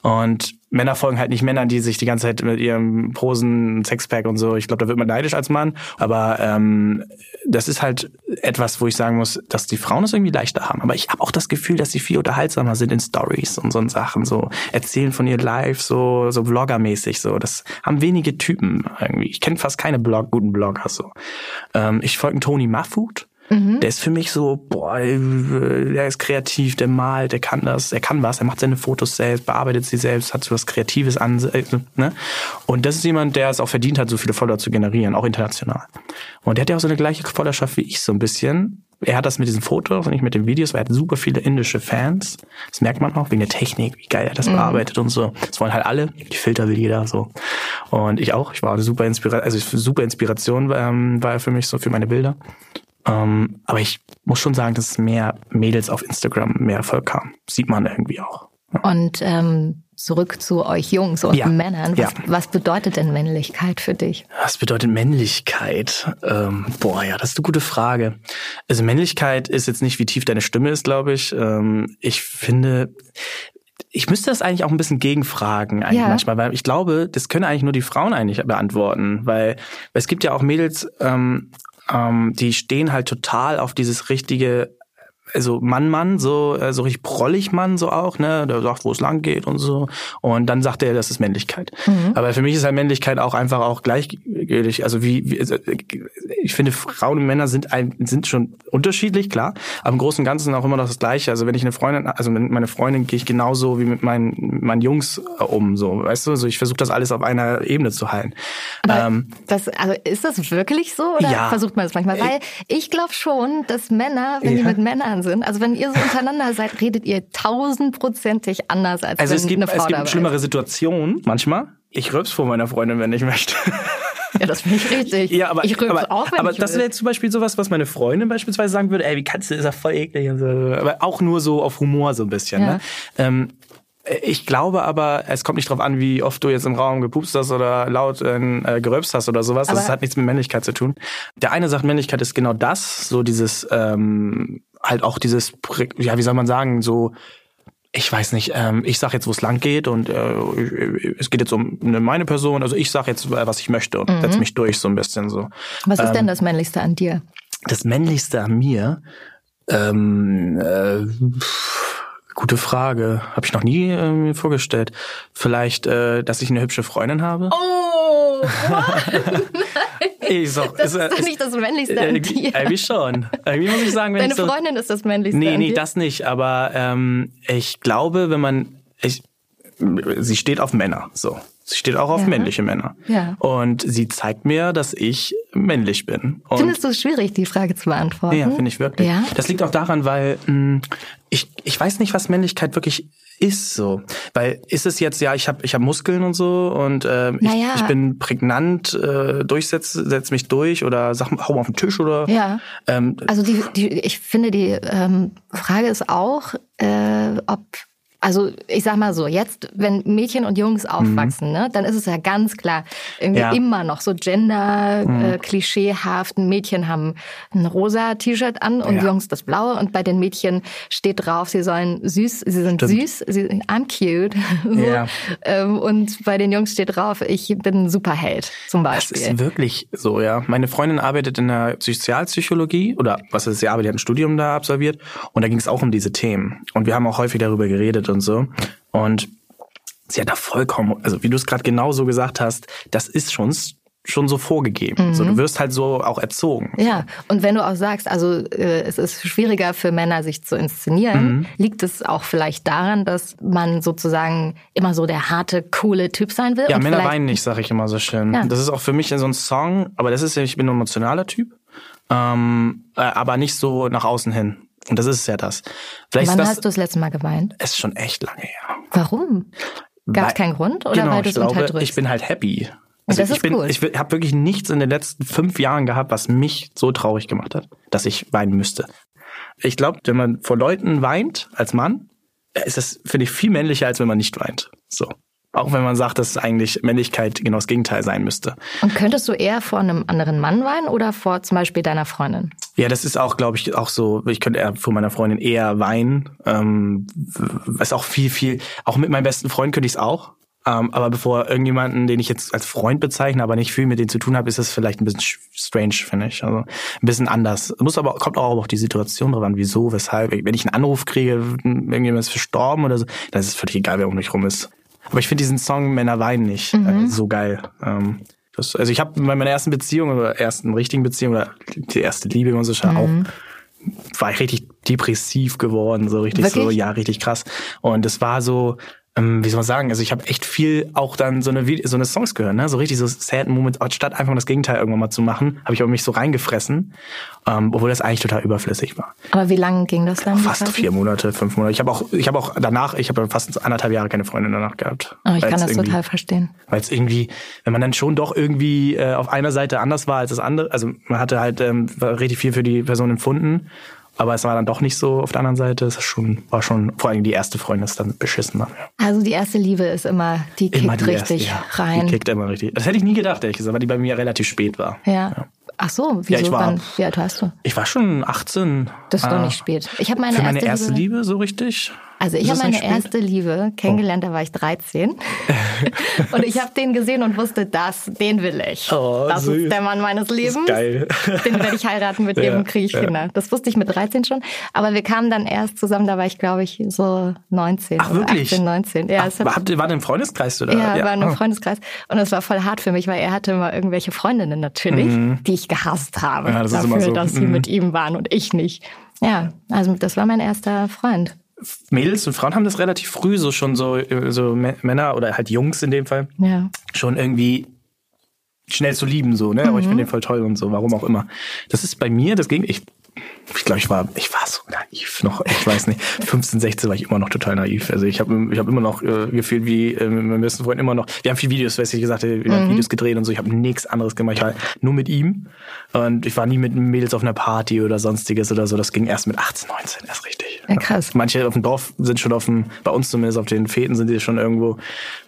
Und Männer folgen halt nicht Männern, die sich die ganze Zeit mit ihrem Posen, Sexpack und so. Ich glaube, da wird man neidisch als Mann. Aber ähm, das ist halt etwas, wo ich sagen muss, dass die Frauen es irgendwie leichter haben. Aber ich habe auch das Gefühl, dass sie viel unterhaltsamer sind in Stories und so Sachen. So erzählen von ihr live, so so Vlogger-mäßig. So das haben wenige Typen irgendwie. Ich kenne fast keine Blog, guten Blogger so. Ähm, ich folge Tony Maffut. Mhm. Der ist für mich so, boah, der ist kreativ, der malt, der kann das, er kann was, er macht seine Fotos selbst, bearbeitet sie selbst, hat so was Kreatives an. Äh, ne? Und das ist jemand, der es auch verdient hat, so viele Follower zu generieren, auch international. Und der hat ja auch so eine gleiche Followerschaft wie ich so ein bisschen. Er hat das mit diesen Fotos und nicht mit den Videos, weil er hat super viele indische Fans. Das merkt man auch wegen der Technik, wie geil er das mhm. bearbeitet und so. Das wollen halt alle. Die Filter will jeder so. Und ich auch. Ich war eine super Inspiration, also super Inspiration ähm, war er für mich so für meine Bilder. Ähm, aber ich muss schon sagen, dass mehr Mädels auf Instagram mehr Erfolg haben. Sieht man irgendwie auch. Und ähm, zurück zu euch Jungs und Ja. Männern. Was, Ja. was bedeutet denn Männlichkeit für dich? Was bedeutet Männlichkeit? Ähm, boah, ja, das ist eine gute Frage. Also Männlichkeit ist jetzt nicht, wie tief deine Stimme ist, glaube ich. Ähm, ich finde, ich müsste das eigentlich auch ein bisschen gegenfragen eigentlich Ja. manchmal, weil ich glaube, das können eigentlich nur die Frauen eigentlich beantworten, weil, weil es gibt ja auch Mädels, ähm, ähm, die stehen halt total auf dieses richtige also Mann, Mann, so, äh, so richtig prollig Mann, so auch, ne, der sagt, wo es lang geht und so. Und dann sagt er, das ist Männlichkeit. Aber für mich ist halt Männlichkeit auch einfach auch gleichgültig. Also wie, wie also, äh, ich finde, Frauen und Männer sind ein, sind schon unterschiedlich, klar. Aber im Großen und Ganzen auch immer noch das Gleiche. Also wenn ich eine Freundin, also mit meiner Freundin gehe ich genauso wie mit meinen, meinen Jungs äh, um, so, weißt du? Also ich versuche das alles auf einer Ebene zu halten. Ähm, Das, also ist das wirklich so oder Ja. versucht man das manchmal? Weil ich glaube schon, dass Männer, wenn die Ja. mit Männern sind, also wenn ihr so untereinander seid, redet ihr tausendprozentig anders als also wenn es gibt, eine Frau es dabei gibt schlimmere Situationen manchmal. Ich rülps vor meiner Freundin, wenn ich möchte. Ja, das finde ich richtig. Ja, aber, ich aber, auch, wenn aber das wäre zum Beispiel sowas, was meine Freundin beispielsweise sagen würde, ey, wie kannst du, ist ja voll eklig und so. Aber auch nur so auf Humor so ein bisschen. Ja. Ne? Ähm, ich glaube aber, es kommt nicht drauf an, wie oft du jetzt im Raum gepupst hast oder laut äh, geröpst hast oder sowas. Aber- das hat nichts mit Männlichkeit zu tun. Der eine sagt, Männlichkeit ist genau das, so dieses, ähm, halt auch dieses, ja, wie soll man sagen, so, ich weiß nicht, ähm, ich sag jetzt, wo es lang geht und äh, es geht jetzt um eine, meine Person, also ich sag jetzt, äh, was ich möchte und Mhm. setz mich durch so ein bisschen so. Was ist denn ähm, das Männlichste an dir? Das Männlichste an mir, ähm, äh, pff, gute Frage, habe ich noch nie äh, mir vorgestellt. Vielleicht, äh, dass ich eine hübsche Freundin habe. Oh, Ich so, das äh, ist doch nicht das Männlichste an irgendwie, dir. irgendwie schon. Irgendwie muss ich sagen, wenn Deine ich so, Freundin ist das Männlichste Nee, nee, das nicht. Aber ähm, ich glaube, wenn man, ich, sie steht auf Männer, so. Sie steht auch auf Ja. männliche Männer. Ja. Und sie zeigt mir, dass ich männlich bin. Und Findest du es schwierig, die Frage zu beantworten? ja, finde ich wirklich. Ja? Das liegt auch daran, weil mh, ich, ich weiß nicht, was Männlichkeit wirklich ist so. Weil ist es jetzt, ja, ich habe ich hab Muskeln und so und ähm, Naja. ich, ich bin prägnant, äh, durchsetz setz mich durch oder sag, hau mal auf den Tisch oder Ja. ähm, Also die, die, ich finde, die ähm, Frage ist auch, äh, ob, also ich sag mal so, jetzt, wenn Mädchen und Jungs aufwachsen, ne, dann ist es ja ganz klar, irgendwie Mhm. Ja. Mhm. immer noch so gender-klischeehaft. Mädchen haben ein rosa T-Shirt an und Ja. Jungs das blaue und bei den Mädchen steht drauf, sie sollen süß, sie sind Stimmt. süß, sie, I'm cute. so. Ja. ähm, und bei den Jungs steht drauf, ich bin ein Superheld, zum Das Beispiel. ist wirklich so, ja. Meine Freundin arbeitet in der Sozialpsychologie oder was ist, sie arbeitet, hat ein Studium da absolviert und da ging es auch um diese Themen. Und wir haben auch häufig darüber geredet und so. Und sie hat da vollkommen, also wie du es gerade genau so gesagt hast, das ist schon schon so vorgegeben. So, du wirst halt so auch erzogen. Ja, und wenn du auch sagst, also äh, es ist schwieriger für Männer, sich zu inszenieren, Mhm. liegt es auch vielleicht daran, dass man sozusagen immer so der harte, coole Typ sein will? Ja, Männer weinen nicht, sag ich immer so schön. Ja. Das ist auch für mich so ein Song, aber das ist ja, ich bin ein emotionaler Typ, ähm, äh, aber nicht so nach außen hin. Und das ist ja das. Vielleicht Wann das hast du das letzte Mal geweint? ist schon echt lange her. Warum? Gab es keinen Grund oder genau, weil du ich es unterdrückst? ich bin halt happy. Also das ich ist bin, cool. ich habe wirklich nichts in den letzten fünf Jahren gehabt, was mich so traurig gemacht hat, dass ich weinen müsste. Ich glaube, wenn man vor Leuten weint als Mann, ist das finde ich viel männlicher, als wenn man nicht weint. So Auch wenn man sagt, dass eigentlich Männlichkeit genau das Gegenteil sein müsste. Und könntest du eher vor einem anderen Mann weinen oder vor zum Beispiel deiner Freundin? Ja, das ist auch, glaube ich, auch so, ich könnte eher vor meiner Freundin eher weinen. Ähm, ist auch viel, viel, auch mit meinem besten Freund könnte ich es auch. Ähm, aber bevor irgendjemanden, den ich jetzt als Freund bezeichne, aber nicht viel mit denen zu tun habe, ist es vielleicht ein bisschen strange, finde ich. Also ein bisschen anders. Muss aber, kommt auch auf die Situation drauf an, wieso, weshalb. Wenn ich einen Anruf kriege, irgendjemand ist verstorben oder so, dann ist es völlig egal, wer um mich rum ist. Aber ich finde diesen Song Männer weinen nicht mhm. äh, so geil. Ähm, das, also ich habe bei meiner ersten Beziehung oder ersten richtigen Beziehung oder die erste Liebe und so schon mhm. auch war ich richtig depressiv geworden, so richtig Wirklich? so, ja, richtig krass. Und es war so, ähm, wie soll man sagen, also ich habe echt viel auch dann so eine, so eine Songs gehört, ne? so richtig so sad Moments, statt einfach das Gegenteil irgendwann mal zu machen, habe ich aber mich so reingefressen, ähm, obwohl das eigentlich total überflüssig war. Aber wie lange ging das dann? Fast vier Monate, fünf Monate. Ich habe auch, ich habe auch danach, ich habe fast anderthalb Jahre keine Freundin danach gehabt. Oh, ich kann das total verstehen. Weil es irgendwie, wenn man dann schon doch irgendwie äh, auf einer Seite anders war als das andere, also man hatte halt ähm, richtig viel für die Person empfunden aber es war dann doch nicht so auf der anderen Seite. Es schon, war schon, vor allem die erste Freundin ist dann beschissen. Ja. Also die erste Liebe ist immer, die kickt immer die richtig erste, ja. rein. Die kickt immer richtig. Das hätte ich nie gedacht, ehrlich gesagt, weil die bei mir relativ spät war. ja. ja. Ach so, wieso? Ja, ich war, Wann, wie alt warst du? Ich war schon 18. Das ist doch nicht spät. Ich habe meine Für meine erste, erste Liebe, Liebe so richtig. Also ich habe meine erste Liebe kennengelernt, da war ich 13. und ich habe den gesehen und wusste, das, den will ich. Oh, das süß. ist der Mann meines Lebens. geil. Den werde ich heiraten, mit ja, dem kriege ich Kinder. Das wusste ich mit 13 schon. Aber wir kamen dann erst zusammen, da war ich, glaube ich, so 19. Ach, wirklich? 18, 19. Ja, Ach, habt ihr, war im Freundeskreis oder? Ja, ja. war in einem oh. Freundeskreis. Und es war voll hart für mich, weil er hatte immer irgendwelche Freundinnen natürlich, mhm. die ich gehasst habe. Ja, das dafür, so. dass sie mhm. mit ihm waren und ich nicht. Ja, also das war mein erster Freund. Mädels und Frauen haben das relativ früh so schon so, so Männer oder halt Jungs in dem Fall ja. schon irgendwie schnell zu lieben so, ne? Mhm. Oh, ich finde den voll toll und so, warum auch immer. Das ist bei mir, das ging, ich ich glaube, ich war, ich war so naiv noch, ich weiß nicht. 15, 16 war ich immer noch total naiv. Also ich habe ich hab immer noch äh, gefühlt wie äh, meinem besten Freund immer noch. Wir haben viele Videos, weiß ich gesagt, wir haben mhm. Videos gedreht und so. Ich habe nichts anderes gemacht. Ich war nur mit ihm. Und ich war nie mit Mädels auf einer Party oder sonstiges oder so. Das ging erst mit 18, 19 erst richtig. Ja, krass. Manche auf dem Dorf sind schon auf dem, bei uns zumindest auf den Feten sind die schon irgendwo,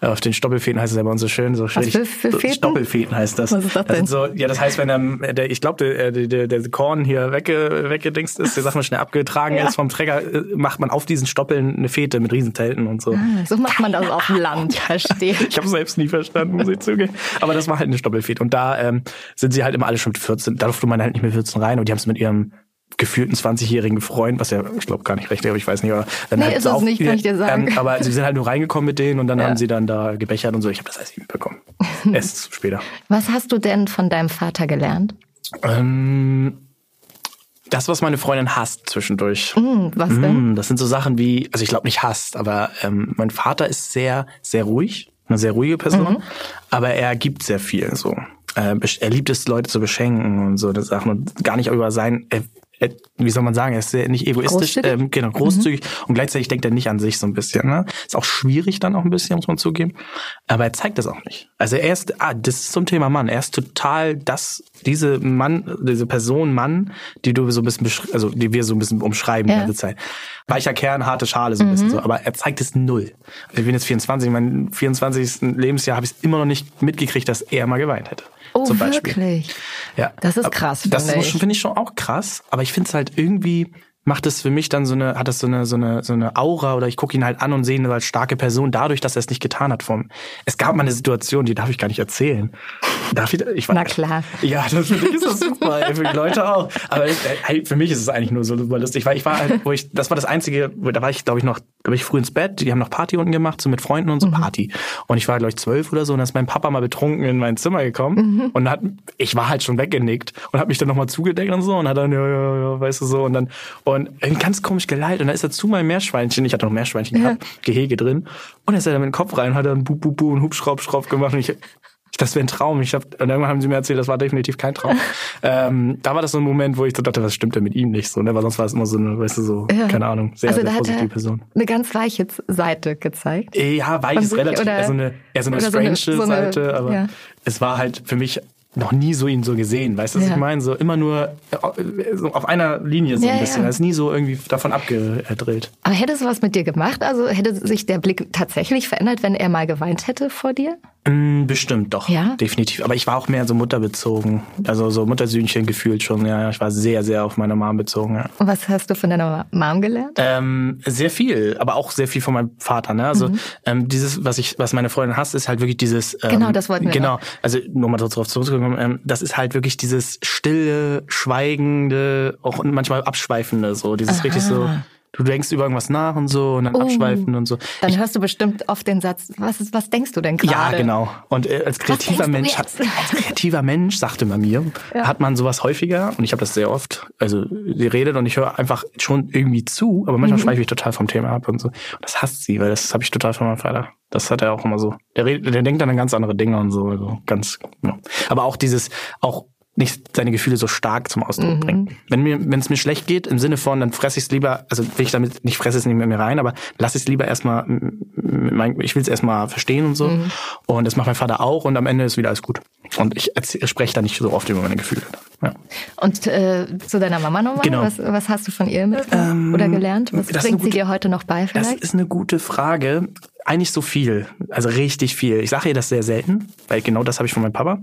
äh, auf den Stoppelfeten heißt es ja bei uns so schön. So Was für, für Feten? Stoppelfeten heißt das. Was ist das denn? Das so, ja, das heißt, wenn der, der ich glaube, der, der, der Korn hier wegge, weggedingst ist, der Sachen mal schnell abgetragen ja. ist vom Trecker, äh, macht man auf diesen Stoppeln eine Fete mit Riesentelten und so. Ah, so macht man das auf dem Land, verstehe. ich habe selbst nie verstanden, muss ich zugeben. Aber das war halt eine Stoppelfete. Und da ähm, sind sie halt immer alle schon 14. Da durfte man halt nicht mehr 14 rein und die haben es mit ihrem gefühlten 20-jährigen Freund, was ja, ich glaube, gar nicht recht aber ich weiß nicht. Aber dann nee, halt ist es nicht, kann ich dir sagen. Ähm, aber sie sind halt nur reingekommen mit denen und dann ja. haben sie dann da gebechert und so. Ich habe das alles nicht mitbekommen. Erst später. Was hast du denn von deinem Vater gelernt? Ähm, das, was meine Freundin hasst zwischendurch. Mm, was denn? Mm, das sind so Sachen wie, also ich glaube nicht hasst, aber ähm, mein Vater ist sehr, sehr ruhig, eine sehr ruhige Person, mhm. aber er gibt sehr viel so. Äh, er liebt es, Leute zu beschenken und so Sachen und gar nicht über sein, er wie soll man sagen, er ist sehr, nicht egoistisch, großzügig, ähm, genau, großzügig mhm. und gleichzeitig denkt er nicht an sich so ein bisschen. Ne? Ist auch schwierig dann auch ein bisschen, muss man zugeben. Aber er zeigt das auch nicht. Also er ist, ah, das ist zum Thema Mann. Er ist total das, diese Mann, diese Person Mann, die du so ein bisschen, also die wir so ein bisschen umschreiben ja. die ganze Zeit. Weicher Kern, harte Schale so ein mhm. bisschen so. Aber er zeigt es null. Also ich bin jetzt 24, mein 24. Lebensjahr habe ich es immer noch nicht mitgekriegt, dass er mal geweint hätte. Oh, zum Beispiel. wirklich? Ja. Das ist krass. Das finde ich schon auch krass, aber ich finde es halt irgendwie macht es für mich dann so eine, hat das so eine, so eine, so eine Aura oder ich gucke ihn halt an und sehe ihn als starke Person dadurch, dass er es nicht getan hat vom. Es gab mal eine Situation, die darf ich gar nicht erzählen. Darf ich, ich war, Na klar. Ja, das für dich ist das super, für die Leute auch. Aber hey, für mich ist es eigentlich nur so super lustig, weil ich war halt, wo ich, das war das einzige, da war ich, glaube ich, noch, glaube ich, früh ins Bett, die haben noch Party unten gemacht, so mit Freunden und so mhm. Party. Und ich war, glaube ich, zwölf oder so, und dann ist mein Papa mal betrunken in mein Zimmer gekommen mhm. und hat, ich war halt schon weggenickt und hat mich dann nochmal zugedeckt und so und hat dann, ja, ja, ja, weißt du so, und dann, und ganz komisch geleitet. Und dann ist er zu meinem Meerschweinchen, ich hatte noch Meerschweinchen ja. gehabt, Gehege drin. Und er ist dann mit dem Kopf rein und hat dann bu, bu, bu und Hubschraub, Schraub gemacht. Und ich, das wäre ein Traum. Ich hab, und irgendwann haben sie mir erzählt, das war definitiv kein Traum. ähm, da war das so ein Moment, wo ich so dachte, was stimmt denn mit ihm nicht so, ne? Weil sonst war es immer so eine, weißt du, so, ja. keine Ahnung, sehr, also sehr positive Person. Eine ganz weiche Seite gezeigt. Ja, weich ist relativ, oder, also eine, eher so eine strange so eine, so eine, Seite, aber ja. es war halt für mich noch nie so ihn so gesehen, weißt du, was Ja. ich meine? So immer nur äh, so auf einer Linie so Ja, ein bisschen. ja. Er ist nie so irgendwie davon abgedreht. Aber hätte es was mit dir gemacht? Also hätte sich der Blick tatsächlich verändert, wenn er mal geweint hätte vor dir? Mm, Bestimmt doch, Ja? definitiv. Aber ich war auch mehr so mutterbezogen, also so Muttersühnchen gefühlt schon. Ja, ich war sehr, sehr auf meine Mom bezogen. Ja. Und was hast du von deiner Mom gelernt? Ähm, sehr viel, aber auch sehr viel von meinem Vater. Ne? Also ähm, dieses, was ich, was meine Freundin hasst, ist halt wirklich dieses. Ähm, Mhm. Genau, das wollten wir Genau, also nur mal darauf zurückzukommen. Ähm, das ist halt wirklich dieses stille, schweigende, auch manchmal abschweifende. So dieses richtig so. Du denkst über irgendwas nach und so und dann Oh. abschweifen und so. Dann hörst du bestimmt oft den Satz, was, ist, was denkst du denn gerade? Ja, genau. Und äh, als kreativer Mensch, hat, als kreativer Mensch, sagte man mir, hat man sowas häufiger und ich habe das sehr oft. Also sie redet und ich höre einfach schon irgendwie zu, aber Mhm. manchmal schweife ich total vom Thema ab und so. Und das hasst sie, weil das habe ich total von meinem Vater. Das hat er auch immer so. Der, redet, der denkt dann an ganz andere Dinge und so. Also ganz. Ja. Aber auch dieses, auch nicht seine Gefühle so stark zum Ausdruck Mhm. bringen. Wenn mir, wenn es mir schlecht geht, im Sinne von, dann fresse ich es lieber, also will ich damit nicht fresse es nicht mit mir rein, aber lass ich es lieber erstmal, ich will es erstmal verstehen und so. Mhm. Und das macht mein Vater auch und am Ende ist wieder alles gut. Und ich spreche da nicht so oft über meine Gefühle. Ja. Und äh, zu deiner Mama nochmal, Genau. was, was hast du von ihr mitgenommen oder gelernt? Was das bringt sie dir heute noch bei Das vielleicht? ist eine gute Frage. Eigentlich so viel, also richtig viel. Ich sage ihr das sehr selten, weil genau das habe ich von meinem Papa.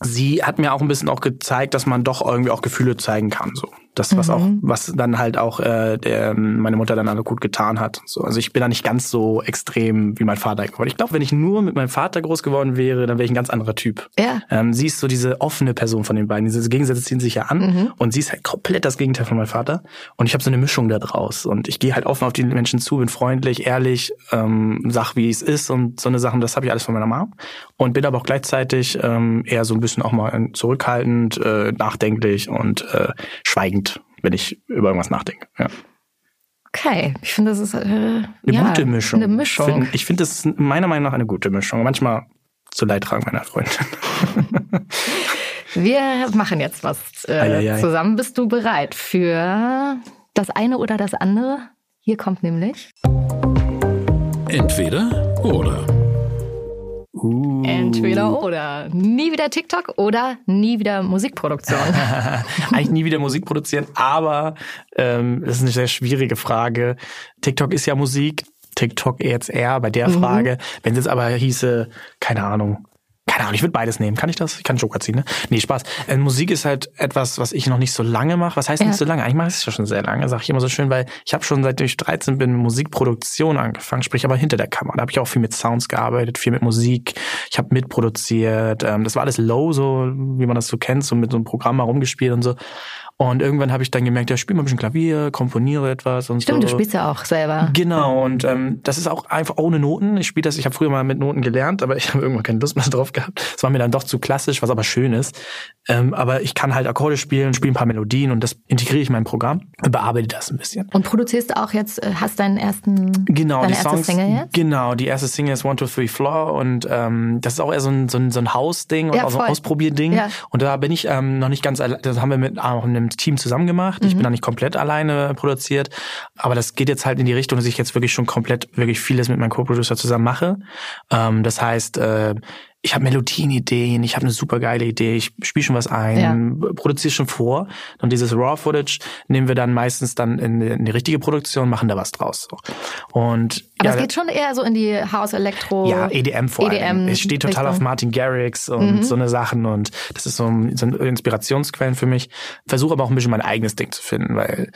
Sie hat mir auch ein bisschen auch gezeigt, dass man doch irgendwie auch Gefühle zeigen kann. So das, was auch, was dann halt auch äh, der, meine Mutter dann alle gut getan hat. So, also ich bin da nicht ganz so extrem wie mein Vater geworden. Ich glaube, wenn ich nur mit meinem Vater groß geworden wäre, dann wäre ich ein ganz anderer Typ. Ja. Ähm, sie ist so diese offene Person von den beiden. Diese Gegensätze ziehen sich ja an und sie ist halt komplett das Gegenteil von meinem Vater. Und ich habe so eine Mischung da draus. Und ich gehe halt offen auf die Menschen zu, bin freundlich, ehrlich, ähm, sag, wie es ist und so eine Sachen, das habe ich alles von meiner Mom. Und bin aber auch gleichzeitig ähm, eher so ein bisschen auch mal zurückhaltend, äh, nachdenklich und äh, schweigend, wenn ich über irgendwas nachdenke. Ja. Okay, ich finde, das ist äh, Eine ja, gute Mischung. Eine Mischung. Find, ich finde das ist meiner Meinung nach eine gute Mischung. Manchmal zu Leidtragen meiner Freundin. Wir machen jetzt was äh, zusammen. Bist du bereit für das eine oder das andere? Hier kommt nämlich. Entweder oder. Uh. Entweder oder. Nie wieder TikTok oder nie wieder Musikproduktion. Eigentlich nie wieder Musik produzieren, aber ähm, das ist eine sehr schwierige Frage. TikTok ist ja Musik, TikTok jetzt eher bei der Frage. Wenn es jetzt aber hieße, keine Ahnung, keine Ahnung, ich würde beides nehmen. Kann ich das? Ich kann Joker ziehen, ne? Nee, Spaß. Äh, Musik ist halt etwas, was ich noch nicht so lange mache. Was heißt Ja. nicht so lange? Eigentlich mache ich es ja schon sehr lange, sage ich immer so schön, weil ich habe schon seitdem ich 13 bin mit Musikproduktion angefangen, sprich aber hinter der Kamera. Da habe ich auch viel mit Sounds gearbeitet, viel mit Musik. Ich habe mitproduziert. Ähm, das war alles low, so wie man das so kennt, so mit so einem Programm mal rumgespielt und so. Und irgendwann habe ich dann gemerkt, ja, ich spiele mal ein bisschen Klavier, komponiere etwas und Stimmt, so. du spielst ja auch selber. Genau, und ähm, das ist auch einfach ohne Noten. Ich spiele das, ich habe früher mal mit Noten gelernt, aber ich habe irgendwann keine Lust mehr drauf gehabt. Es war mir dann doch zu klassisch, was aber schön ist. Ähm, aber ich kann halt Akkorde spielen, spiele ein paar Melodien und das integriere ich in mein Programm und bearbeite das ein bisschen. Und produzierst auch jetzt, äh, hast deinen ersten, Genau, deine die erste Songs. Single jetzt? Genau, die erste Single ist One, Two, Three, Floor und ähm, das ist auch eher so ein, so ein, so ein Hausding und Ja, auch so ein. Ausprobierding. Ja. Und da bin ich ähm, noch nicht ganz, das haben wir mit auch einem Team zusammen gemacht. Ich Mhm. bin da nicht komplett alleine produziert, aber das geht jetzt halt in die Richtung, dass ich jetzt wirklich schon komplett, wirklich vieles mit meinem Co-Producer zusammen mache. Ähm, das heißt, äh, ich habe Melodienideen, ich habe eine super geile Idee, ich spiele schon was ein, produziere schon vor und dieses Raw-Footage nehmen wir dann meistens dann in, in die richtige Produktion, machen da was draus. So. Und Aber ja, es geht schon eher so in die House-Elektro. ja, EDM vor EDM allem. Ich stehe total auf Martin Garrix und so eine Sachen und das ist so, ein- so ein Inspirationsquellen für mich. Versuche aber auch ein bisschen mein eigenes Ding zu finden, weil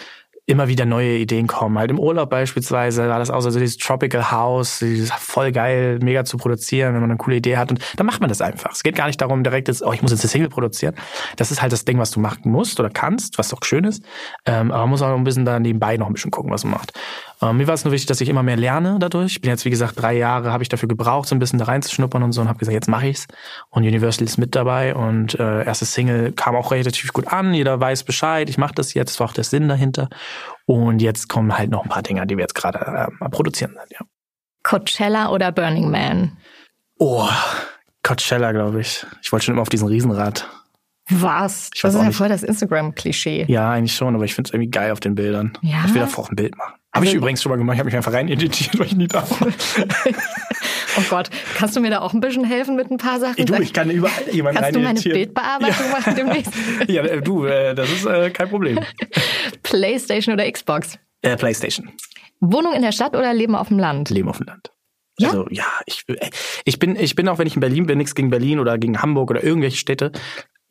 immer wieder neue Ideen kommen. Halt im Urlaub beispielsweise war das auch so dieses Tropical House, dieses voll geil, mega zu produzieren, wenn man eine coole Idee hat. Und dann macht man das einfach. Es geht gar nicht darum, direkt jetzt, oh, ich muss jetzt eine Single produzieren. Das ist halt das Ding, was du machen musst oder kannst, was auch schön ist. Ähm, aber man muss auch ein bisschen da nebenbei noch ein bisschen gucken, was man macht. Ähm, mir war es nur wichtig, dass ich immer mehr lerne dadurch. Ich bin jetzt, wie gesagt, drei Jahre habe ich dafür gebraucht, so ein bisschen da reinzuschnuppern und so und habe gesagt, jetzt mache ich's. Und Universal ist mit dabei und äh, erste Single kam auch relativ gut an. Jeder weiß Bescheid, ich mache das jetzt, das war auch der Sinn dahinter. Und jetzt kommen halt noch ein paar Dinger, die wir jetzt gerade äh, produzieren ja. Coachella oder Burning Man? Oh, Coachella, glaube ich. Ich wollte schon immer auf diesen Riesenrad. Was? Ich das ist ja voll das Instagram-Klischee. Ja, eigentlich schon, aber ich finde es irgendwie geil auf den Bildern. Ja? Ich will davor auch ein Bild machen. Habe ich Also- übrigens schon mal gemacht. Ich habe mich einfach rein editiert, weil ich nie da war. Oh Gott, kannst du mir da auch ein bisschen helfen mit ein paar Sachen? Ey, du, ich kann überall jemanden Kannst du rein meine editieren. Bildbearbeitung machen demnächst? Ja, äh, du, äh, das ist äh, kein Problem. Playstation oder Xbox? Äh, Playstation. Wohnung in der Stadt oder Leben auf dem Land? Leben auf dem Land. Ja? Also ja, ich, ich bin, ich bin auch, wenn ich in Berlin bin, nichts gegen Berlin oder gegen Hamburg oder irgendwelche Städte.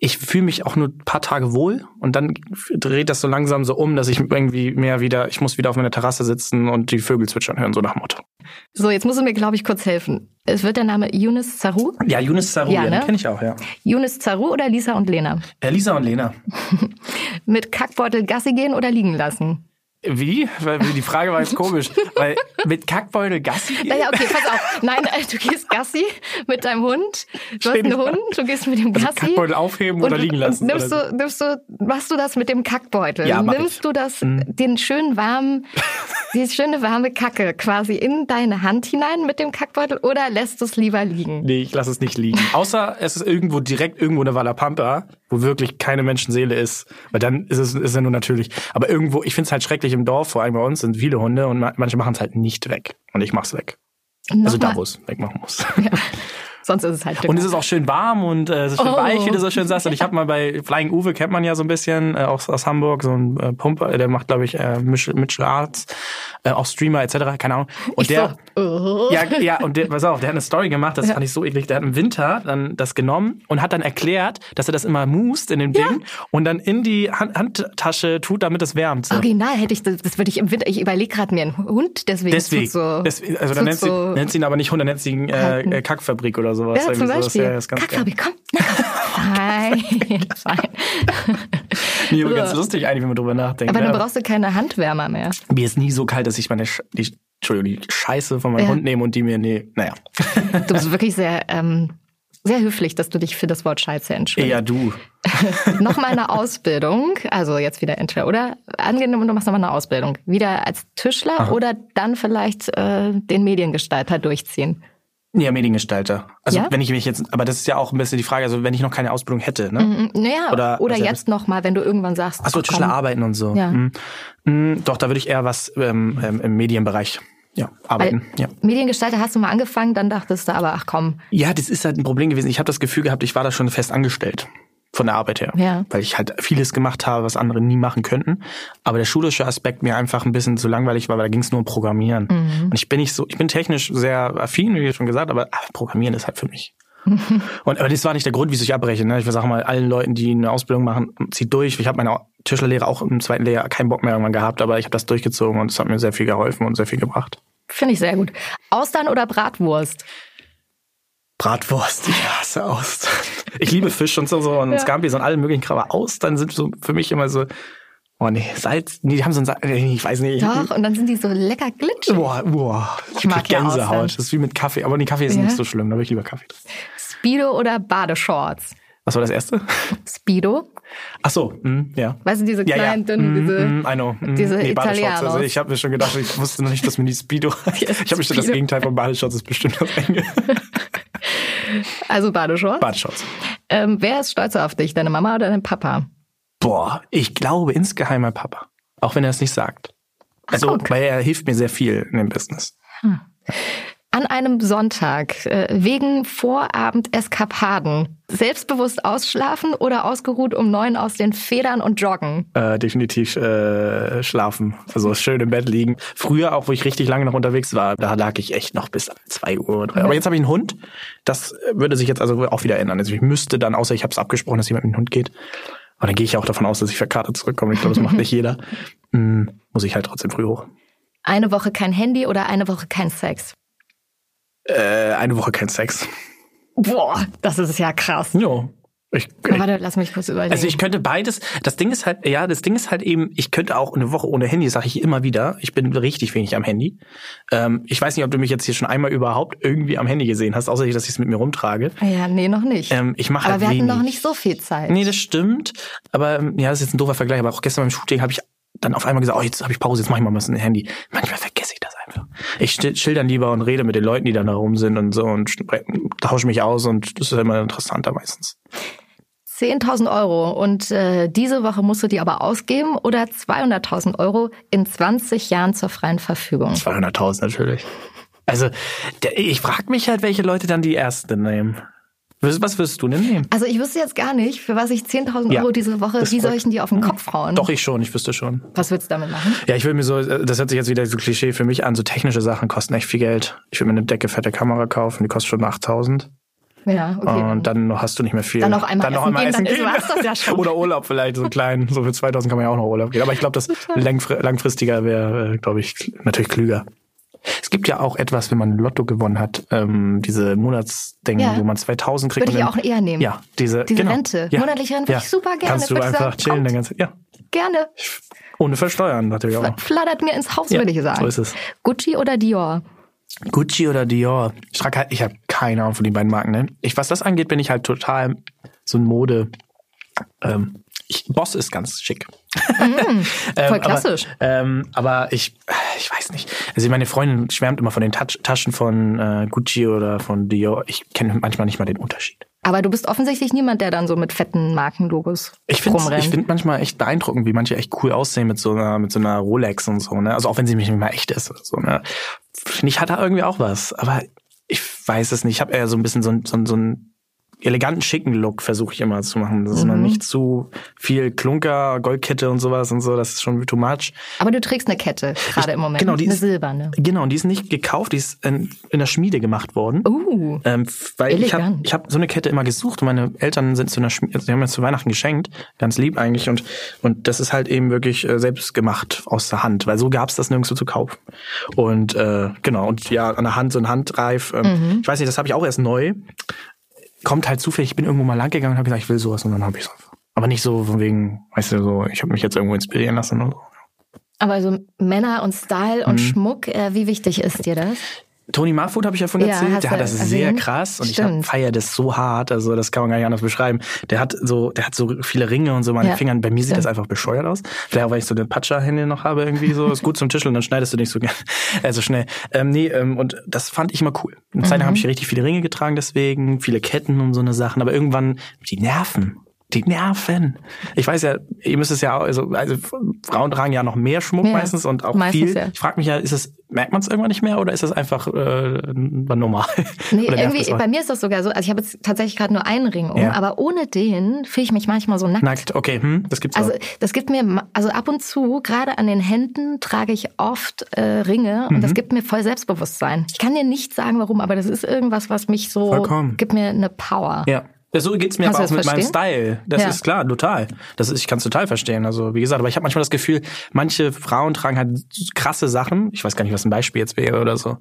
Ich fühle mich auch nur ein paar Tage wohl und dann dreht das so langsam so um, dass ich irgendwie mehr wieder, ich muss wieder auf meiner Terrasse sitzen und die Vögel zwitschern hören, so nach Motto. So, jetzt musst du mir, glaube ich, kurz helfen. Es wird der Name Yunus Zaru? Ja, Yunus Saru, Ja, ja, ne? den kenne ich auch, ja. Yunus Zaru oder Lisa und Lena? Äh, Lisa und Lena. Mit Kackbeutel Gassi gehen oder liegen lassen? Wie? Weil die Frage war jetzt komisch. Weil mit Kackbeutel Gassi gehen? Naja, okay, pass auf. Nein, äh, du gehst Gassi mit deinem Hund. Du hast einen Hund, du gehst mit dem Also Gassi. Kackbeutel aufheben oder liegen lassen, nimmst, du, nimmst du, machst du das mit dem Kackbeutel? Ja, nimmst ich. du das, Mhm. den schönen warmen, die schöne warme Kacke quasi in deine Hand hinein mit dem Kackbeutel oder lässt du es lieber liegen? Nee, ich lasse es nicht liegen. Außer es ist irgendwo direkt irgendwo eine Wallapampa, wo wirklich keine Menschenseele ist. Weil dann ist es ist ja nur natürlich. Aber irgendwo, ich finde es halt schrecklich im Dorf, vor allem bei uns sind viele Hunde und ma- manche machen es halt nicht weg. Und ich mach's weg. Also da, Nochmal. wo es wegmachen muss. Sonst ist es halt dünner. Und es ist auch schön warm und äh, es ist schön Oh. weich, wie du so schön sagst. Und ich habe mal bei Flying Uwe, kennt man ja so ein bisschen, äh, aus, aus Hamburg, so ein äh, Pumper, der macht, glaube ich, äh, Mitchell, Arts, äh, auch Streamer etc., keine Ahnung. Und Ich der, so, oh. ja, ja, und der, pass auf, der hat eine Story gemacht, das Ja. fand ich so eklig. Der hat im Winter dann das genommen und hat dann erklärt, dass er das immer must in dem Ding und dann in die Hand, Handtasche tut, damit es wärmt. So. Original hätte ich das, das würde ich im Winter, ich überlege gerade mir einen Hund, deswegen. Deswegen, so, deswegen also dann nennt sie, so nennt sie ihn aber nicht Hund, dann nennt sie ihn äh, äh, Kackfabrik oder sowas. Ja, zum Irgendwie sowas. Beispiel. Ja. Kackfabrik, komm. Komm. Fein. Nee, aber ganz lustig eigentlich, wenn man drüber nachdenkt. Aber ne? dann brauchst du keine Handwärmer mehr. Mir ist nie so kalt, dass ich meine Sch die, Entschuldigung, die Scheiße von meinem Ja. Hund nehme und die mir, nee, naja. Du bist wirklich sehr, ähm, sehr höflich, dass du dich für das Wort Scheiße entschuldigst. Eher du. Nochmal eine Ausbildung, also jetzt wieder entweder oder angenommen, du machst nochmal eine Ausbildung, wieder als Tischler Aha. oder dann vielleicht äh, den Mediengestalter durchziehen. Ja, Mediengestalter. Also Ja? wenn ich mich jetzt, aber das ist ja auch ein bisschen die Frage, also wenn ich noch keine Ausbildung hätte, ne? Mhm, Naja, Oder- oder, jetzt nochmal, wenn du irgendwann sagst, Achso, ach, Tischler arbeiten und so. Ja. Mhm. Mhm, Doch, da würde ich eher was ähm, ähm, im Medienbereich ja, arbeiten. Ja. Mediengestalter hast du mal angefangen, dann dachtest du aber, ach komm, ja, das ist halt ein Problem gewesen. Ich habe das Gefühl gehabt, ich war da schon fest angestellt. Von der Arbeit her. Ja. Weil ich halt vieles gemacht habe, was andere nie machen könnten. Aber der schulische Aspekt mir einfach ein bisschen zu langweilig war, weil da ging es nur um Programmieren. Mhm. Und ich bin nicht so, ich bin technisch sehr affin, wie schon gesagt, aber ah, Programmieren ist halt für mich. Und aber das war nicht der Grund, wieso ich abbreche. Ne? Ich sag mal, allen Leuten, die eine Ausbildung machen, zieht durch. Ich habe meine Tischlerlehre auch im zweiten Lehrjahr keinen Bock mehr irgendwann gehabt, aber ich habe das durchgezogen und es hat mir sehr viel geholfen und sehr viel gebracht. finde ich sehr gut. Austern oder Bratwurst? Bratwurst, ich hasse Austern. Ich liebe Fisch und so, so und Ja. Scampis und alle möglichen Kram. Aber Austern sind so für mich immer so, oh nee, Salz, nee, die haben so ein Salz, ich weiß nicht. Doch, und dann sind die so lecker glitschig. Boah, boah. Ich mag ja Gänsehaut. Austern. Das ist wie mit Kaffee. Aber nee, Kaffee ist Ja? nicht so schlimm, da habe ich lieber Kaffee drin. Speedo oder Badeshorts? Was war das erste? Speedo? Ach so, hm, ja. Weißt du, diese Ja, ja. kleinen, dünnen, diese... Mm, mm, I know. Mm, diese nee. Italianos. Also ich habe mir schon gedacht, ich wusste noch nicht, dass mir die Speedo. ich habe bestimmt das Speedo. Gegenteil von Badeshorts ist bestimmt das enge. Also Badeshorts. Badeshorts. ähm, wer ist stolzer auf dich, deine Mama oder dein Papa? Boah, ich glaube insgeheim mein Papa. Auch wenn er es nicht sagt. Also, okay. weil er hilft mir sehr viel in dem Business. An einem Sonntag äh, wegen Vorabend-Eskapaden selbstbewusst ausschlafen oder ausgeruht um neun aus den Federn und joggen? Äh, definitiv äh, schlafen. Also schön im Bett liegen. Früher, auch wo ich richtig lange noch unterwegs war, da lag ich echt noch bis zwei Uhr. drei. Aber jetzt habe ich einen Hund. Das würde sich jetzt also auch wieder ändern. Also ich müsste dann, außer ich habe es abgesprochen, dass jemand mit dem Hund geht. Aber dann gehe ich auch davon aus, dass ich verkartet zurückkomme. Ich glaube, das macht nicht jeder. Mm, muss ich halt trotzdem früh hoch. Eine Woche kein Handy oder eine Woche kein Sex? Äh, eine Woche kein Sex. Boah, das ist ja krass. Jo. Ich, Na, Warte, lass mich kurz überlegen. Also ich könnte beides. Das Ding ist halt, ja, das Ding ist halt eben, ich könnte auch eine Woche ohne Handy, sage ich immer wieder. Ich bin richtig wenig am Handy. Ähm, ich weiß nicht, ob du mich jetzt hier schon einmal überhaupt irgendwie am Handy gesehen hast, außer dass ich es mit mir rumtrage. ja, nee, noch nicht. Ähm, ich mache Aber halt wir hatten wenig. noch nicht so viel Zeit. Nee, das stimmt. Aber ähm, ja, das ist jetzt ein doofer Vergleich. Aber auch gestern beim Shooting habe ich dann auf einmal gesagt, oh, jetzt habe ich Pause, jetzt mache ich mal was in Handy. Manchmal vergesse ich das einfach. Ich chill dann lieber und rede mit den Leuten, die dann da rum sind und so und tausche mich aus und das ist immer interessanter meistens. 10.000 Euro und äh, diese Woche musst du die aber ausgeben oder 200.000 Euro in 20 Jahren zur freien Verfügung? 200.000 natürlich. Also, ich frage mich halt, welche Leute dann die erste nehmen. Was, wirst du denn nehmen? Also ich wüsste jetzt gar nicht, für was ich 10.000 Ja, Euro diese Woche, wie soll ich denn die auf den Kopf hauen? Doch, ich schon, ich wüsste schon. Was willst du damit machen? Ja, ich will mir so, das hört sich jetzt wieder so Klischee für mich an, so technische Sachen kosten echt viel Geld. Ich will mir eine dicke, fette Kamera kaufen, die kostet schon 8000. Ja, okay. Und dann noch hast du nicht mehr viel. Dann noch einmal essen gehen, dann ist- war's das ja schon. Oder Urlaub vielleicht, so klein. So für 2000 kann man ja auch noch Urlaub gehen. Aber ich glaube, das langfri- langfristiger wäre, äh, glaube ich, natürlich klüger. Es gibt ja auch etwas, wenn man Lotto gewonnen hat, ähm, diese Monatsdinge, Ja. wo man 2000 kriegt. Würde ich auch eher nehmen. Ja, diese, Diese genau. Rente. Ja. Monatliche Rente würde ich super gerne. Kannst du einfach sagen, chillen, den ganzen, ja. Gerne. Ohne Versteuern natürlich auch. Flattert mir ins Haus, Ja, würde ich sagen. so ist es. Gucci oder Dior? Gucci oder Dior? Ich frage halt, ich habe keine Ahnung von den beiden Marken. Ne? Ich, was das angeht, bin ich halt total so ein Mode. Ähm, ich, Boss ist ganz schick. Ähm, voll klassisch. Aber, ähm, aber ich, ich weiß nicht. Also meine Freundin schwärmt immer von den Touch Taschen von äh, Gucci oder von Dior. Ich kenne manchmal nicht mal den Unterschied. Aber du bist offensichtlich niemand, der dann so mit fetten Markenlogos Ich finde rumrennt. ich find manchmal echt beeindruckend, wie manche echt cool aussehen mit so einer, mit so einer Rolex und so, ne? Also auch wenn sie nicht mal echt ist oder so, ne? Finde ich, hat da irgendwie auch was. Aber ich weiß es nicht. Ich habe eher so ein bisschen so, ein- so, ein- so einen eleganten, schicken Look versuche ich immer zu machen. Das ist noch nicht zu viel Klunker, Goldkette und sowas und so. Das ist schon too much. Aber du trägst eine Kette, gerade im Moment. genau, die eine ist- silberne. Genau, und die ist nicht gekauft, die ist in, in der Schmiede gemacht worden. Uh, Ähm, weil ich habe Elegant. ich hab so eine Kette immer gesucht und meine Eltern sind zu einer Schmiede, also die haben mir zu Weihnachten geschenkt, ganz lieb eigentlich und und das ist halt eben wirklich äh, selbst gemacht aus der Hand, weil so gab's das nirgendwo zu kaufen. Und äh, genau und ja an der Hand so ein Handreif, ähm, Mhm. ich weiß nicht, das habe ich auch erst neu. Kommt halt zufällig, ich bin irgendwo mal lang gegangen und habe gesagt, ich will sowas und dann habe ich einfach. Aber nicht so von wegen, weißt du, so ich habe mich jetzt irgendwo inspirieren lassen oder so. aber so Männer und Style und Mhm. Schmuck, äh, wie wichtig ist dir das? Tony Marfoot habe ich ja von Ja, erzählt, hast der hat das sehr erwähnt. krass und ich Stimmt. feiere das so hart, also das kann man gar nicht anders beschreiben. Der hat so, der hat so viele Ringe und so meine Ja, Fingern. Bei mir sieht stimmt. das einfach bescheuert aus. Vielleicht auch, weil ich so den Patscher-Hände noch habe irgendwie so. Ist gut zum Tischeln, dann schneidest du nicht so gern, also schnell. Ähm, nee, ähm, und das fand ich immer cool. Eine Zeit lang Mhm. habe ich richtig viele Ringe getragen deswegen, viele Ketten und so eine Sachen, aber irgendwann die Nerven. Die Nerven. Ich weiß ja, ihr müsst es ja also, also Frauen tragen ja noch mehr Schmuck Ja, meistens und auch meistens, viel. ja. Ich frage mich ja, ist es, merkt man es irgendwann nicht mehr oder ist das einfach äh, normal? Nee, irgendwie, bei mir ist das sogar so, also ich habe jetzt tatsächlich gerade nur einen Ring um, Ja. aber ohne den fühle ich mich manchmal so nackt. Nackt, okay, hm, das gibt's Also auch. das gibt mir, also ab und zu, gerade an den Händen trage ich oft äh, Ringe und Mhm. das gibt mir voll Selbstbewusstsein. Ich kann dir nicht sagen, warum, aber das ist irgendwas, was mich so, Vollkommen. gibt mir eine Power. Ja. So geht's mir Kannst aber auch mit meinem verstehen? Style. Das Ja. ist klar, total. Das ist, ich kann es total verstehen. Also wie gesagt, aber ich habe manchmal das Gefühl, manche Frauen tragen halt krasse Sachen. Ich weiß gar nicht, was ein Beispiel jetzt wäre oder so.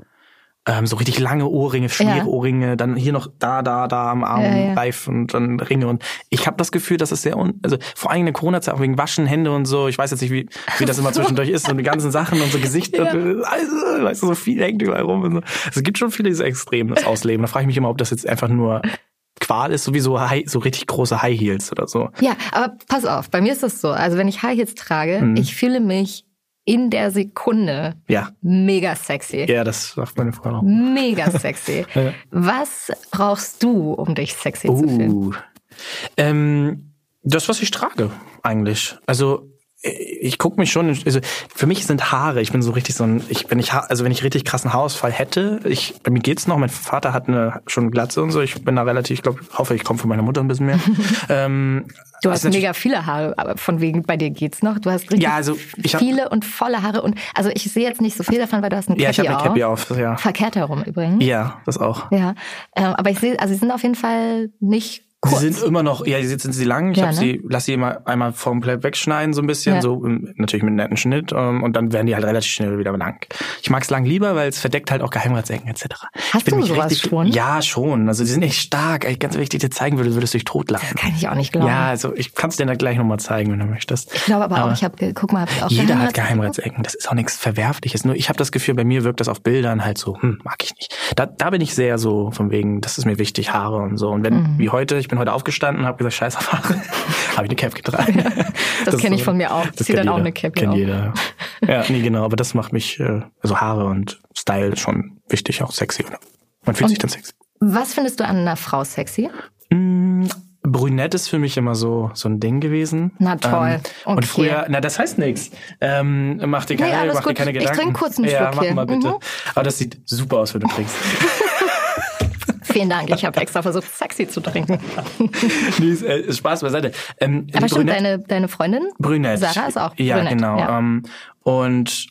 Ähm, so richtig lange Ohrringe, schwere Ja. Ohrringe, dann hier noch da, da, da am Arm Ja, reif und dann Ringe. Und ich habe das Gefühl, dass es sehr, un also vor allem in der Corona-Zeit auch wegen Waschen, Hände und so. Ich weiß jetzt nicht, wie, wie das immer zwischendurch ist, so die ganzen Sachen und so Gesicht, Ja. und, also, weißt du, so viel hängt überall rum. Und so. Es gibt schon viele diese Extremen, das Ausleben. Da frage ich mich immer, ob das jetzt einfach nur Qual ist, sowieso High, so richtig große High Heels oder so. Ja, aber pass auf, bei mir ist das so. Also wenn ich High Heels trage, Mhm. ich fühle mich in der Sekunde Ja, mega sexy. ja, das sagt meine Frau auch. Mega sexy. Ja. Was brauchst du, um dich sexy zu fühlen? Uh. Ähm, das, was ich trage, eigentlich. Also ich gucke mich schon, also für mich sind Haare, ich bin so richtig so ein, ich, wenn ich, also wenn ich richtig krassen Haarausfall hätte, ich, bei mir geht's noch, mein Vater hat eine schon Glatze und so, ich bin da relativ, ich glaube, hoffe, ich komme von meiner Mutter ein bisschen mehr. ähm, Du hast natürlich- mega viele Haare, aber von wegen bei dir geht's noch. Du hast richtig Ja, also hab- viele und volle Haare und also ich sehe jetzt nicht so viel davon, weil du hast ein Ja, ich Cappy habe eine Cappy auf. auf, ja. Verkehrt herum übrigens. Ja, das auch. Ja, ähm, aber ich sehe, also sie sind auf jeden Fall nicht kurz. Sie sind immer noch, ja, jetzt sind sie lang. Ich Ja, hab ne? sie, lass sie immer einmal komplett wegschneiden, so ein bisschen, Ja. so ähm, natürlich mit einem netten Schnitt. ähm, Und dann werden die halt relativ schnell wieder lang. Ich mag's lang lieber, weil es verdeckt halt auch Geheimratsecken etc. Hast du sowas richtig, schon? Ja, schon. Also die sind echt stark. Ey, ganz wichtig, dir zeigen würde, würdest du dich totlachen. Kann ich auch nicht glauben. Ja, also ich kann's dir dann gleich nochmal zeigen, wenn du möchtest. Ich glaube aber, auch, ich habe, guck mal, hab ich auch Jeder hat Geheimratsecken? Geheimratsecken. Das ist auch nichts Verwerfliches. Nur ich habe das Gefühl, bei mir wirkt das auf Bildern halt so, hm, mag ich nicht. Da, da bin ich sehr so von wegen, das ist mir wichtig, Haare und so. Und wenn, Mhm. wie heute, ich bin heute aufgestanden und habe gesagt, scheiß auf Haare, habe ich eine Cap getragen. Das ist kenn ich von mir auch. Das Zieh dann kennt auch jeder. eine Cap Kennt auf. jeder. Ja, nee, genau. Aber das macht mich, äh, also Haare und Style schon wichtig, auch sexy. Oder? Man fühlt sich dann sexy. Was findest du an einer Frau sexy? Mm, Brünett ist für mich immer so, so ein Ding gewesen. Na toll. Ähm, Und Okay. früher, na, das heißt nichts. Ähm, mach dir keine, alles mach dir keine Ich Gedanken. trink kurz einen Ja, Schluck mach hier. mal bitte. Mhm. Aber das sieht super aus, wenn du trinkst. Vielen Dank. Ich habe extra versucht, sexy zu trinken. nee, äh, Spaß beiseite. Ähm, Aber stimmt, deine, deine Freundin? Brünett. Sarah ist auch Ja, brünett, genau. ja. Ähm, und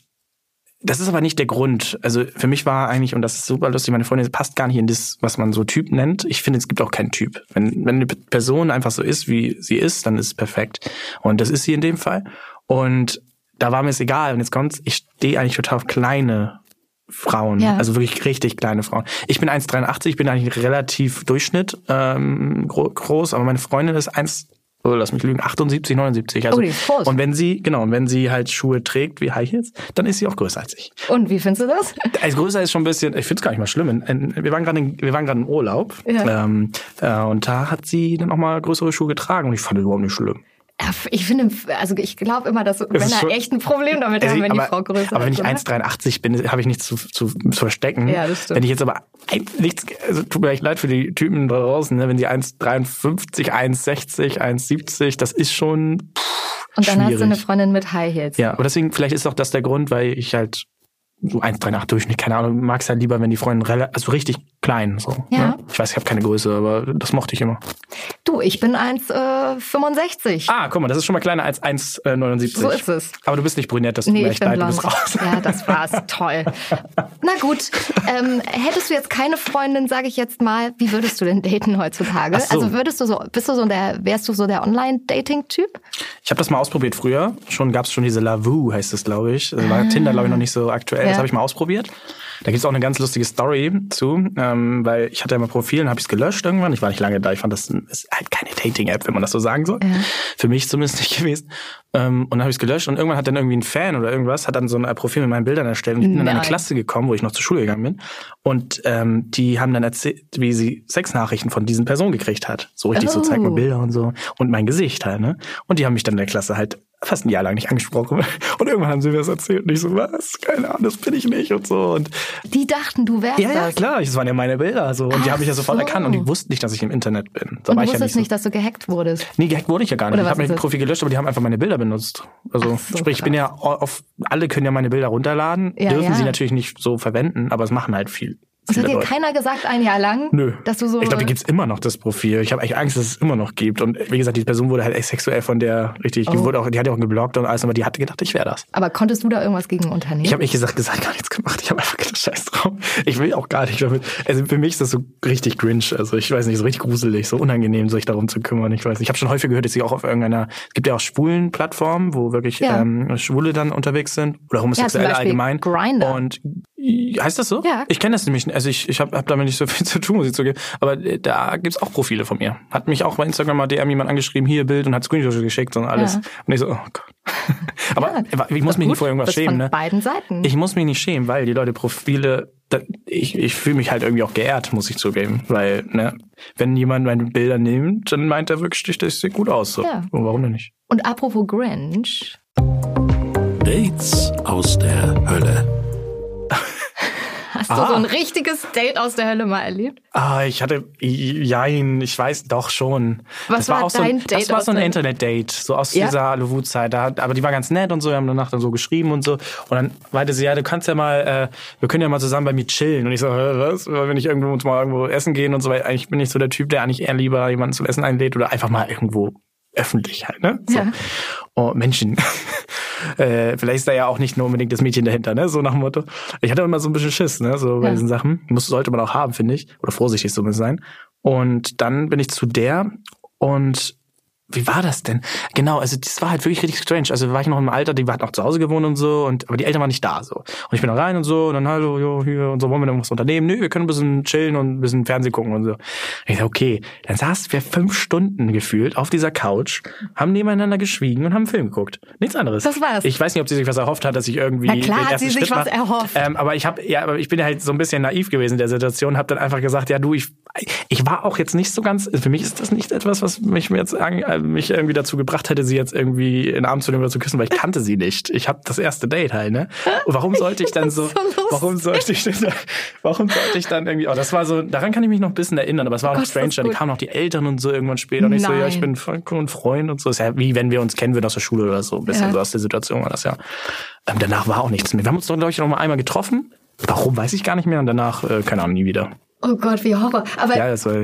das ist aber nicht der Grund. Also für mich war eigentlich, und das ist super lustig, meine Freundin passt gar nicht in das, was man so Typ nennt. Ich finde, es gibt auch keinen Typ. Wenn, wenn eine Person einfach so ist, wie sie ist, dann ist es perfekt. Und das ist sie in dem Fall. Und da war mir es egal. Und jetzt kommt's, ich stehe eigentlich total auf kleine Frauen. Ja. Also wirklich richtig kleine Frauen. Ich bin 1,83, ich bin eigentlich relativ Durchschnitt ähm, gro groß, aber meine Freundin ist 1, oh, lass mich lügen, 78, 79. Also, Oh, die ist groß. Und wenn sie, genau, und wenn sie halt Schuhe trägt wie High Heels, dann ist sie auch größer als ich. Und wie findest du das? Also größer ist schon ein bisschen, ich finde es gar nicht mal schlimm. Wir waren gerade in- wir waren gerade im Urlaub Ja. ähm, äh, und da hat sie dann auch mal größere Schuhe getragen und ich fand das überhaupt nicht schlimm. Ich finde, also ich glaube immer, dass Männer echt ein Problem damit Also haben, wenn die aber, Frau größer aber wenn ist. ich oder? 1,83 bin, habe ich nichts zu, zu, zu verstecken. Ja, das stimmt. Wenn ich jetzt aber nichts, also tut mir echt leid für die Typen da draußen, ne? wenn sie 1,53, 1,60, 1,70, das ist schon pff, Und dann schwierig. hast du eine Freundin mit High Heels. Ja, aber deswegen, vielleicht ist auch das der Grund, weil ich halt so 1,38 Durchschnitt, keine Ahnung, mag es halt lieber, wenn die Freundin relativ, also richtig klein, so. Ja. Ne? Ich weiß, ich habe keine Größe, aber das mochte ich immer. Du, ich bin 1,65. Ah, guck mal, das ist schon mal kleiner als 1,79. So ist es. Aber du bist nicht brünett, das tut Nee, mir echt leid, du bist raus. Ja, das war's. Toll. Na gut. Ähm, hättest du jetzt keine Freundin, sage ich jetzt mal, wie würdest du denn daten heutzutage? So. Also würdest du so, bist du so der, wärst du so der Online-Dating-Typ? Ich habe das mal ausprobiert früher. Schon gab es schon diese Lavu, heißt es, glaube ich. Da war Tinder, glaube ich, noch nicht so aktuell. Ja. Das habe ich mal ausprobiert. Da gibt's auch eine ganz lustige Story zu, ähm, weil ich hatte ja mal Profil und habe ich es gelöscht irgendwann. Ich war nicht lange da. Ich fand, das ist halt keine Dating-App, wenn man das so sagen soll. Für mich zumindest nicht gewesen. Ähm, und dann habe ich es gelöscht und irgendwann hat dann irgendwie ein Fan oder irgendwas, hat dann so ein Profil mit meinen Bildern erstellt. Und ich bin in eine Nein. Klasse gekommen, wo ich noch zur Schule gegangen bin. Und ähm, die haben dann erzählt, wie sie Sexnachrichten von diesen Personen gekriegt hat. So richtig so, zeig mir Oh. Bilder und so. Und mein Gesicht halt, ne? Und die haben mich dann in der Klasse halt fast ein Jahr lang nicht angesprochen. Und irgendwann haben sie mir das erzählt und ich so, was? Keine Ahnung, das bin ich nicht und so. Und Die dachten, du wärst ja, ja, das. klar, das waren ja meine Bilder so. Und die Ach haben mich ja sofort so. erkannt und die wussten nicht, dass ich im Internet bin. So Und du ich ja wusstest nicht, nicht, dass du gehackt wurdest. so. Nee, gehackt wurde ich ja gar nicht. Oder Ich habe mein? Profil gelöscht, aber die haben einfach meine Bilder benutzt. Also so, sprich, ich bin ja auf, alle können ja meine Bilder runterladen, Ja, dürfen ja. sie natürlich nicht so verwenden, aber es machen halt viel. Und hat dir keiner gesagt, ein Jahr lang, Nö. dass du so. ich glaube, die gibt's immer noch, das Profil. Ich habe eigentlich Angst, dass es immer noch gibt. Und wie gesagt, die Person wurde halt echt sexuell von der, richtig, die Oh. wurde auch, die hat ja auch geblockt und alles, aber die hatte gedacht, ich wäre das. aber konntest du da irgendwas gegen unternehmen? Ich habe ehrlich gesagt, gesagt gar nichts gemacht. Ich habe einfach gedacht, scheiß drauf. Ich will auch gar nicht damit. Also für mich ist das so richtig cringe. Also ich weiß nicht, so richtig gruselig, so unangenehm, sich darum zu kümmern. Ich weiß nicht. Ich habe schon häufig gehört, dass sie auch auf irgendeiner, es gibt ja auch schwulen Plattformen, wo wirklich Ja. ähm, Schwule dann unterwegs sind oder Homosexuelle Beispiel allgemein. Grindr. Und heißt das so? Ja. Ich kenne das nämlich. nicht. Also ich, ich habe hab damit nicht so viel zu tun, muss ich zugeben. Aber äh, da gibt's auch Profile von mir. Hat mich auch bei Instagram mal DM jemand angeschrieben, hier Bild und hat Screenshots geschickt und alles. Ja. Und ich so, oh Gott. Aber ich muss mich nicht vor irgendwas schämen, von ne? beiden Seiten. Ich muss mich nicht schämen, weil die Leute Profile, da, ich, ich fühle mich halt irgendwie auch geehrt, muss ich zugeben. Weil, ne, wenn jemand meine Bilder nimmt, dann meint er wirklich, das sieht gut aus. So. Ja. Und warum denn nicht? Und apropos Grinch, Dates aus der Hölle. Hast du Ah. so ein richtiges Date aus der Hölle mal erlebt? Ah, ich hatte, jein, ich weiß doch schon. Was das war, war auch so ein, dein Das Date war so ein Internet-Date, so aus Ja? dieser. Da, aber die war ganz nett und so, wir haben danach dann so geschrieben und so. Und dann meinte sie, ja, du kannst ja mal, äh, wir können ja mal zusammen bei mir chillen. Und ich so, was? Wenn ich irgendwo uns mal irgendwo essen gehen und so, weil eigentlich bin ich so der Typ, der eigentlich eher lieber jemanden zum Essen einlädt oder einfach mal irgendwo öffentlich halt, ne? So. Ja. Oh, Menschen. äh, vielleicht ist da ja auch nicht nur unbedingt das Mädchen dahinter, ne? So nach dem Motto. Ich hatte immer so ein bisschen Schiss, ne? So bei Ja. diesen Sachen. Muss, sollte man auch haben, finde ich. Oder vorsichtig zumindest sein. Und dann bin ich zu der und wie war das denn? Genau, also das war halt wirklich richtig strange. Also war ich noch im Alter, die hat noch zu Hause gewohnt und so, und aber die Eltern waren nicht da so. Und ich bin da rein und so, und dann hallo, jo, hier und so, wollen wir denn irgendwas unternehmen? Nö, wir können ein bisschen chillen und ein bisschen Fernsehen gucken und so. Und ich so, okay, dann saßen wir fünf Stunden gefühlt auf dieser Couch, haben nebeneinander geschwiegen und haben einen Film geguckt. Nichts anderes. Das war's. Ich weiß nicht, ob sie sich was erhofft hat, dass ich irgendwie Na klar den hat ersten sie sich Schritt was mache. erhofft. Ähm, aber ich habe ja, aber ich bin ja halt so ein bisschen naiv gewesen in der Situation, habe dann einfach gesagt, ja du, ich ich war auch jetzt nicht so ganz. Für mich ist das nicht etwas, was mich mir jetzt an- mich irgendwie dazu gebracht hätte, sie jetzt irgendwie in den Arm zu nehmen oder zu küssen, weil ich kannte sie nicht. Ich habe das erste Date halt, ne? Und warum sollte ich dann so, warum sollte ich denn, warum sollte ich dann irgendwie, oh, das war so, daran kann ich mich noch ein bisschen erinnern, aber es war auch Oh Gott, strange, dann kamen noch die Eltern und so irgendwann später und ich so, ja, ich Nein. bin Freund und Freund und so. Ist ja wie wenn wir uns kennen würden aus der Schule oder so, ein bisschen Ja. so aus der Situation war das ja. Ähm, danach war auch nichts mehr. Wir haben uns doch, glaube ich, noch mal einmal getroffen. Warum, weiß ich gar nicht mehr. Und danach, äh, keine Ahnung, nie wieder. Oh Gott, wie Horror. Aber Ja, das war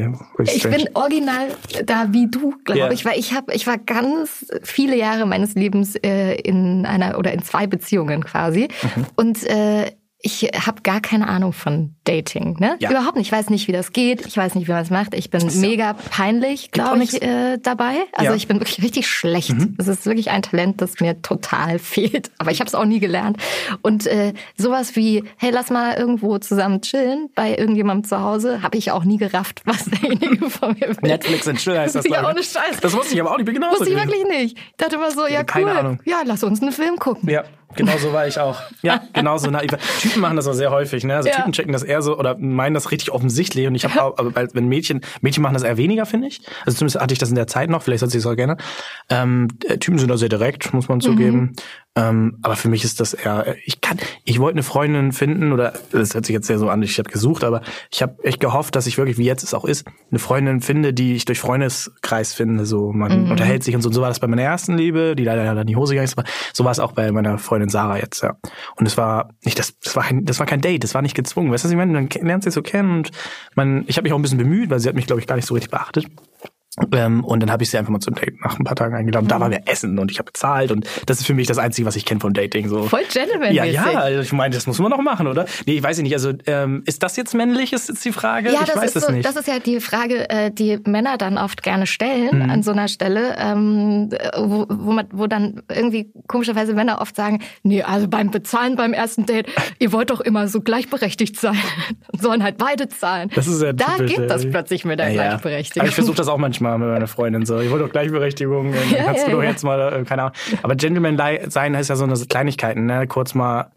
ich strange. bin original da wie du, glaube Ja. ich, weil ich habe, ich war ganz viele Jahre meines Lebens äh, in einer oder in zwei Beziehungen quasi Mhm. und äh, ich habe gar keine Ahnung von Dating, ne? Ja. Überhaupt nicht. Ich weiß nicht, wie das geht. Ich weiß nicht, wie man es macht. Ich bin mega peinlich, glaube ich, äh, dabei. Also Ja. Mhm. ich bin wirklich richtig schlecht. Das ist wirklich ein Talent, das mir total fehlt. Aber ich habe es auch nie gelernt. Und äh, sowas wie, hey, lass mal irgendwo zusammen chillen bei irgendjemandem zu Hause, habe ich auch nie gerafft, was derjenige von mir will. Netflix and Chill heißt das, Ja, ich. ohne Scheiß. Das wusste ich aber auch nicht. Ich bin genauso Wusste ich wirklich nicht. Ich dachte immer so, ja, keine cool. Ahnung. Ja, lass uns einen Film gucken. Ja, genau so war ich auch. Ja, genau so naiv. Typen machen das auch sehr häufig, ne? Also Ja. Typen checken das eher so oder meinen das richtig offensichtlich und ich habe auch, aber weil- wenn Mädchen, Mädchen machen das eher weniger, finde ich. Also zumindest hatte ich das in der Zeit noch, vielleicht sollte ich es auch gerne. Ähm, äh, Typen sind da sehr direkt, muss man zugeben. Ähm, aber für mich ist das eher, ich kann, ich wollte eine Freundin finden oder das hört sich jetzt sehr so an, ich habe gesucht, aber ich habe echt gehofft, dass ich wirklich, wie jetzt es auch ist, eine Freundin finde, die ich durch Freundeskreis finde. So, man unterhält sich und so. Und so war das bei meiner ersten Liebe, die leider dann in die Hose gegangen ist. Aber so war es auch bei meiner Freundin Sarah jetzt, ja. Und es war nicht, das, das war kein, das war kein Date, das war nicht gezwungen. Weißt du, was ich meine? Man lernt sich so kennen und man, ich habe mich auch ein bisschen bemüht, weil sie hat mich, glaube ich, gar nicht so richtig beachtet. Ähm, und dann habe ich sie einfach mal zum Date nach ein paar Tagen eingeladen. Da waren wir essen und ich habe bezahlt und das ist für mich das Einzige, was ich kenne vom Dating. So. Voll gentleman Ja, ja, also ich meine, das muss man noch machen, oder? Nee, ich weiß nicht. Also ähm, ist das jetzt männlich, ist jetzt die Frage? Ja, ich das weiß ist so, nicht. das ist ja die Frage, äh, die Männer dann oft gerne stellen Mhm. an so einer Stelle, ähm, wo, wo, man, wo dann irgendwie komischerweise Männer oft sagen, nee, also beim Bezahlen beim ersten Date, ihr wollt doch immer so gleichberechtigt sein, sollen halt beide zahlen. Das ist ja da typisch, geht das ey. plötzlich mit der Ja, ja. Gleichberechtigung. Aber ich versuche das auch manchmal mit meiner Freundin so. Ich wollte doch Gleichberechtigung, Ja, kannst ja, du doch ja. jetzt mal, äh, keine Ahnung. Aber Gentleman sein heißt ja so eine Kleinigkeiten, ne? Kurz mal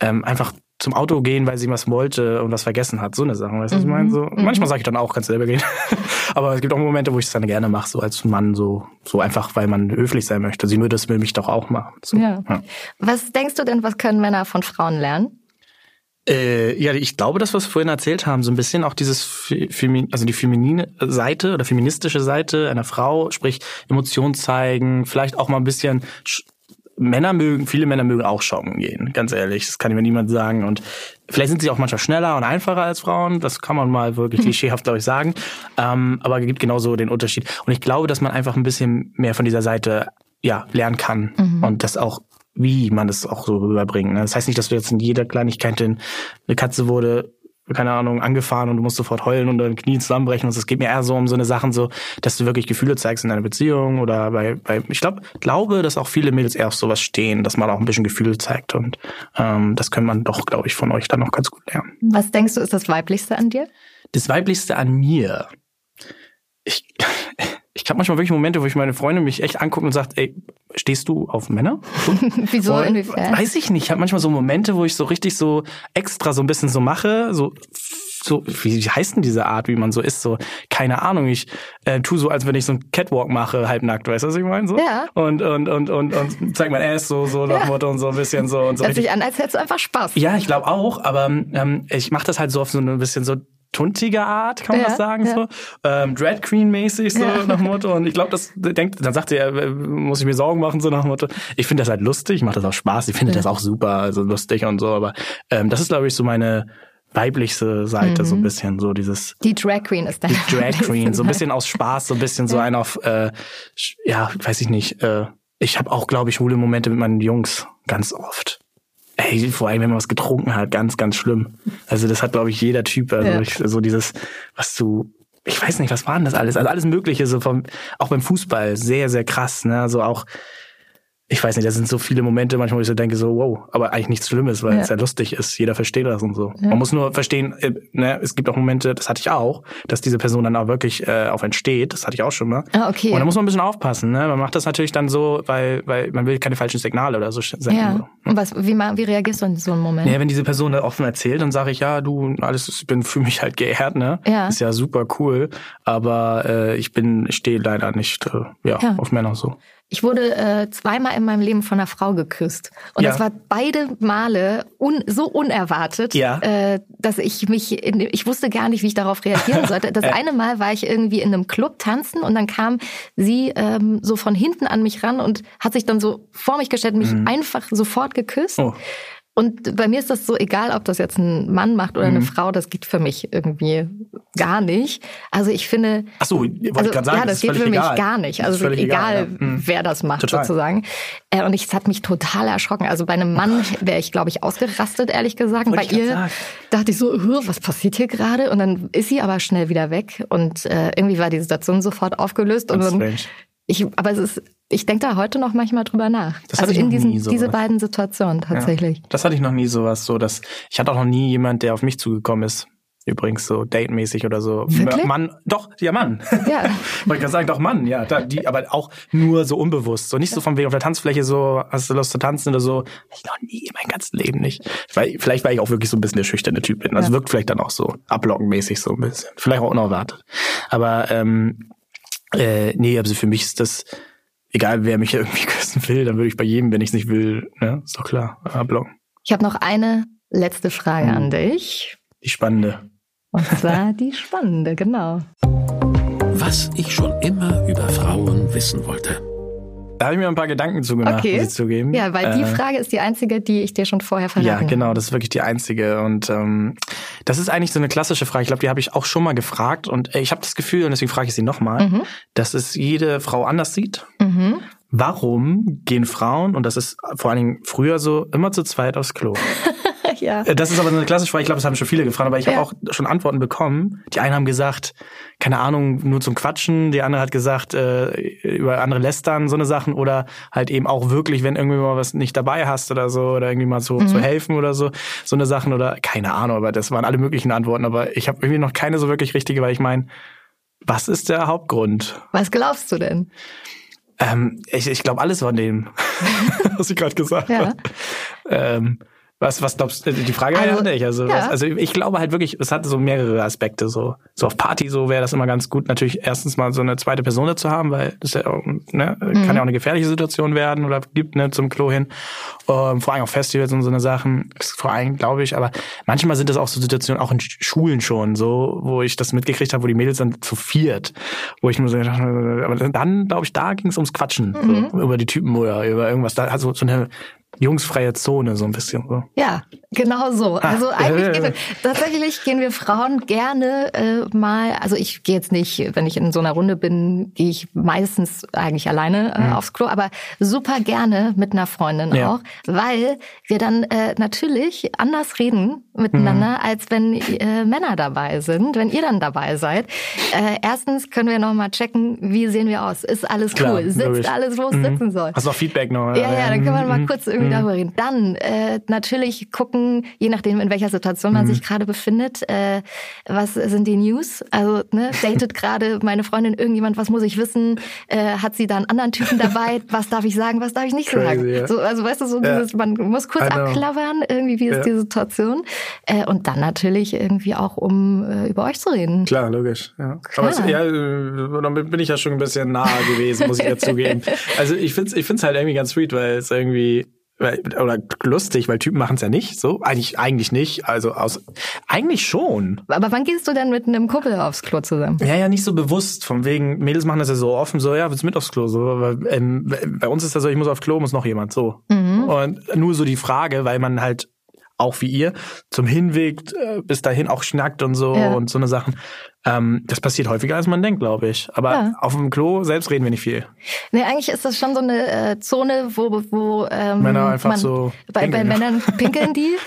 ähm, einfach zum Auto gehen, weil sie was wollte und was vergessen hat. So eine Sache, weißt du, was ich Mhm. meine? So, manchmal sage ich dann auch, kannst selber gehen. Aber es gibt auch Momente, wo ich es dann gerne mache, so als Mann, so, so einfach, weil man höflich sein möchte. Sie würde es will mich doch auch machen. So. ja. Was denkst du denn, was können Männer von Frauen lernen? Äh, ja, ich glaube, das, was wir vorhin erzählt haben, so ein bisschen auch dieses, Fe- Femi also die feminine Seite oder feministische Seite einer Frau, sprich Emotionen zeigen, vielleicht auch mal ein bisschen sch- Männer mögen, viele Männer mögen auch shoppen gehen, ganz ehrlich. Das kann mir niemand sagen. Und vielleicht sind sie auch manchmal schneller und einfacher als Frauen. Das kann man mal wirklich klischeehaft, glaube ich, sagen. Ähm, aber es gibt genauso den Unterschied. Und ich glaube, dass man einfach ein bisschen mehr von dieser Seite ja, lernen kann. Und das auch, wie man es auch so rüberbringt. Ne? Das heißt nicht, dass du jetzt in jeder Kleinigkeit in, eine Katze wurde keine Ahnung, angefahren und du musst sofort heulen und deine Knie zusammenbrechen. Und es geht mir eher so um so eine Sachen so, dass du wirklich Gefühle zeigst in deiner Beziehung oder bei, bei ich glaube, glaube, dass auch viele Mädels eher auf sowas stehen, dass man auch ein bisschen Gefühle zeigt und ähm, das kann man doch, glaube ich, von euch dann noch ganz gut lernen. Was denkst du, ist das Weiblichste an dir? Das Weiblichste an mir. Ich, ich habe manchmal wirklich Momente, wo ich meine Freundin mich echt anguckt und sagt, ey, stehst du auf Männer? Wieso, Und- inwiefern? Weiß ich nicht. Ich habe manchmal so Momente, wo ich so richtig so extra so ein bisschen so mache, so so wie heißt denn diese Art, wie man so ist, so keine Ahnung. Ich äh, tu so, als wenn ich so ein Catwalk mache, halbnackt, weißt du, was ich meine? So? Ja. Und und und und und zeig mein Ass so so nach Motto und so ein bisschen so und so. Hört sich an, als hättest du einfach Spaß. ja, ich glaube auch, aber ähm, ich mache das halt so auf so ein bisschen so tuntige Art, kann man Ja, das sagen, ja. so ähm, Drag Queen mäßig so Ja. nach Motto und ich glaube, das denkt, dann sagt er, äh, muss ich mir Sorgen machen so nach Motto. Ich finde das halt lustig, ich mache das auch Spaß, ich finde das auch super, also lustig und so, aber ähm, das ist glaube ich so meine weiblichste Seite so ein bisschen so dieses Die Drag Queen ist deine Drag Queen, so ein bisschen aus Spaß, so ein bisschen so ein auf, äh, ja, weiß ich nicht. Äh, ich habe auch, glaube ich, schwule Momente mit meinen Jungs ganz oft. Ey, vor allem, wenn man was getrunken hat, ganz, ganz schlimm. Also das hat, glaube ich, jeder Typ. Also Ja. ich, so dieses, was du, ich weiß nicht, was war denn das alles? Also alles Mögliche, so vom, auch beim Fußball, sehr, sehr krass. Ne? Also auch, ich weiß nicht, da sind so viele Momente manchmal, wo ich so denke, so, wow, aber eigentlich nichts Schlimmes, weil Ja. es ja lustig ist. Jeder versteht das und so. Ja. Man muss nur verstehen, äh, ne, es gibt auch Momente, das hatte ich auch, dass diese Person dann auch wirklich äh, auf einen steht. Das hatte ich auch schon mal. Ah, okay. Und da muss man ein bisschen aufpassen. Ne? Man macht das natürlich dann so, weil, weil man will keine falschen Signale oder so senden. ja. So. Und was, wie, wie reagierst du in so einem Moment? Ja, wenn diese Person da offen erzählt, dann sage ich, ja, du, alles, ich bin für mich halt geehrt, ne? Ja. Ist ja super cool. Aber äh, ich bin, ich stehe leider nicht äh, ja, Ja. auf Männer so. Ich wurde äh, zweimal in meinem Leben von einer Frau geküsst. Und Ja. das war beide Male un so unerwartet, Ja. äh, dass ich mich, in, ich wusste gar nicht, wie ich darauf reagieren sollte. Das eine Mal war ich irgendwie in einem Club tanzen und dann kam sie ähm, so von hinten an mich ran und hat sich dann so vor mich gestellt und mich einfach sofort geküsst. Oh. Und bei mir ist das so egal, ob das jetzt ein Mann macht oder eine Frau, das geht für mich irgendwie gar nicht. Also ich finde, Ach so, wollte also, ich gerade sagen, ja, das, ist geht für mich egal. gar nicht. Das Also völlig egal, ja. Hm. wer das macht Total. sozusagen. Äh, und ich, es hat mich total erschrocken. Also bei einem Mann wäre ich, glaube ich, ausgerastet, ehrlich gesagt. Bei Wollte grad ihr sagen. dachte ich so, "Huh, was passiert hier gerade? Und dann ist sie aber schnell wieder weg. Und äh, irgendwie war die Situation sofort aufgelöst. Ganz und dann, strange. ich, aber es ist, ich denke da heute noch manchmal drüber nach. Das also in diesen, diese beiden Situationen tatsächlich. Das hatte ich noch nie sowas, so dass ich hatte auch noch nie jemand, der auf mich zugekommen ist. Übrigens so datemäßig oder so. Wirklich? Mann, doch, ja Mann. Ja. Wollte ich gerade sagen, doch Mann, ja, da, die, aber auch nur so unbewusst, so nicht so von wegen auf der Tanzfläche so, hast du Lust zu tanzen oder so. Ich noch nie, mein ganzes Leben nicht. Weil, vielleicht, weil ich auch wirklich so ein bisschen der schüchterne Typ bin. Also Ja. wirkt vielleicht dann auch so ablockenmäßig so ein bisschen. Vielleicht auch unerwartet. Aber ähm, äh, nee, also für mich ist das egal, wer mich irgendwie küssen will, dann würde ich bei jedem, wenn ich es nicht will, ne, ist doch klar, ablocken. Ich habe noch eine letzte Frage Hm. an dich. Die spannende. Und zwar die spannende, genau. Was ich schon immer über Frauen wissen wollte. Da habe ich mir ein paar Gedanken zugemacht, Okay. muss ich zugeben. Ja, weil die Äh, Frage ist die einzige, die ich dir schon vorher verraten Ja, genau, das ist wirklich die einzige. Und ähm, das ist eigentlich so eine klassische Frage. Ich glaube, die habe ich auch schon mal gefragt. Und äh, ich habe das Gefühl, und deswegen frage ich sie nochmal, Mhm. dass es jede Frau anders sieht. Mhm. Warum gehen Frauen, und das ist vor allen Dingen früher so, immer zu zweit aufs Klo? ja. Äh, Das ist aber so eine klassische Frage. Ich glaube, das haben schon viele gefragt, aber ich Ja. habe auch schon Antworten bekommen. Die einen haben gesagt, keine Ahnung, nur zum Quatschen. Die andere hat gesagt, äh, über andere lästern, so eine Sachen. Oder halt eben auch wirklich, wenn irgendwie mal was nicht dabei hast oder so, oder irgendwie mal so zu helfen oder so, so eine Sachen. Oder keine Ahnung, aber das waren alle möglichen Antworten. Aber ich habe irgendwie noch keine so wirklich richtige, weil ich meine, was ist der Hauptgrund? Was glaubst du denn? Ähm, ich ich glaube alles von dem, was ich gerade gesagt Ja. habe. Ähm, was, was glaubst du? Die Frage Also, also, nicht. Also, ja. was, also ich glaube halt wirklich, es hat so mehrere Aspekte. So, so auf Party so wäre das immer ganz gut, natürlich erstens mal so eine zweite Person dazu haben, weil das ja auch, ne, Mhm. kann ja auch eine gefährliche Situation werden oder gibt ne, zum Klo hin. Ähm, vor allem auf Festivals und so eine Sachen. Vor allem glaube ich, aber manchmal sind das auch so Situationen, auch in Sch- Schulen schon, so, wo ich das mitgekriegt habe, wo die Mädels dann zu viert, wo ich nur so gedacht habe, aber dann glaube ich, da ging es ums Quatschen, Mhm. so, über die Typen oder über irgendwas. Da also so eine jungsfreie Zone so ein bisschen. So. Ja, genau so. Also Ah, eigentlich äh. geht, tatsächlich gehen wir Frauen gerne äh, mal, also ich gehe jetzt nicht, wenn ich in so einer Runde bin, gehe ich meistens eigentlich alleine äh, aufs Klo, aber super gerne mit einer Freundin Mhm. Ja. auch, weil wir dann äh, natürlich anders reden miteinander, Mhm. als wenn äh, Männer dabei sind, wenn ihr dann dabei seid. Äh, erstens können wir noch mal checken, wie sehen wir aus? Ist alles Klar, cool? Sitzt logisch. alles, wo es sitzen soll? Hast du noch Feedback noch? Ja, ja, dann können wir mal Mhm. kurz irgendwie darüber reden. Dann äh, natürlich gucken, je nachdem, in welcher Situation man sich gerade befindet, äh, was sind die News? Also, ne, datet gerade meine Freundin irgendjemand, was muss ich wissen? Äh, hat sie da einen anderen Typen dabei? Was darf ich sagen, was darf ich nicht Crazy, sagen? ja. So, also weißt du, so Ja. dieses, man muss kurz abklappern, irgendwie, wie ist Ja. die Situation? Äh, und dann natürlich irgendwie auch, um äh, über euch zu reden. Klar, logisch. Ja. Klar. Aber es, ja, äh, damit bin ich ja schon ein bisschen nahe gewesen, muss ich ja zugeben. Also ich find's, ich find's halt irgendwie ganz sweet, weil es irgendwie oder lustig, weil Typen machen's ja nicht so. Eigentlich, eigentlich nicht. Also aus, eigentlich schon. Aber wann gehst du denn mit einem Kumpel aufs Klo zusammen? Ja, ja, nicht so bewusst. Von wegen, Mädels machen das ja so offen, so, ja, willst du mit aufs Klo? So, aber, ähm, bei uns ist das so, ich muss aufs Klo, muss noch jemand, so. Mhm. Und nur so die Frage, weil man halt auch wie ihr zum Hinweg äh, bis dahin auch schnackt und so Ja. und so eine Sachen. Ähm, das passiert häufiger, als man denkt, glaube ich. Aber Ja. auf dem Klo selbst reden wir nicht viel. Nee, eigentlich ist das schon so eine äh, Zone, wo, wo ähm, Männer einfach man, so bei, bei. Männern pinkeln die.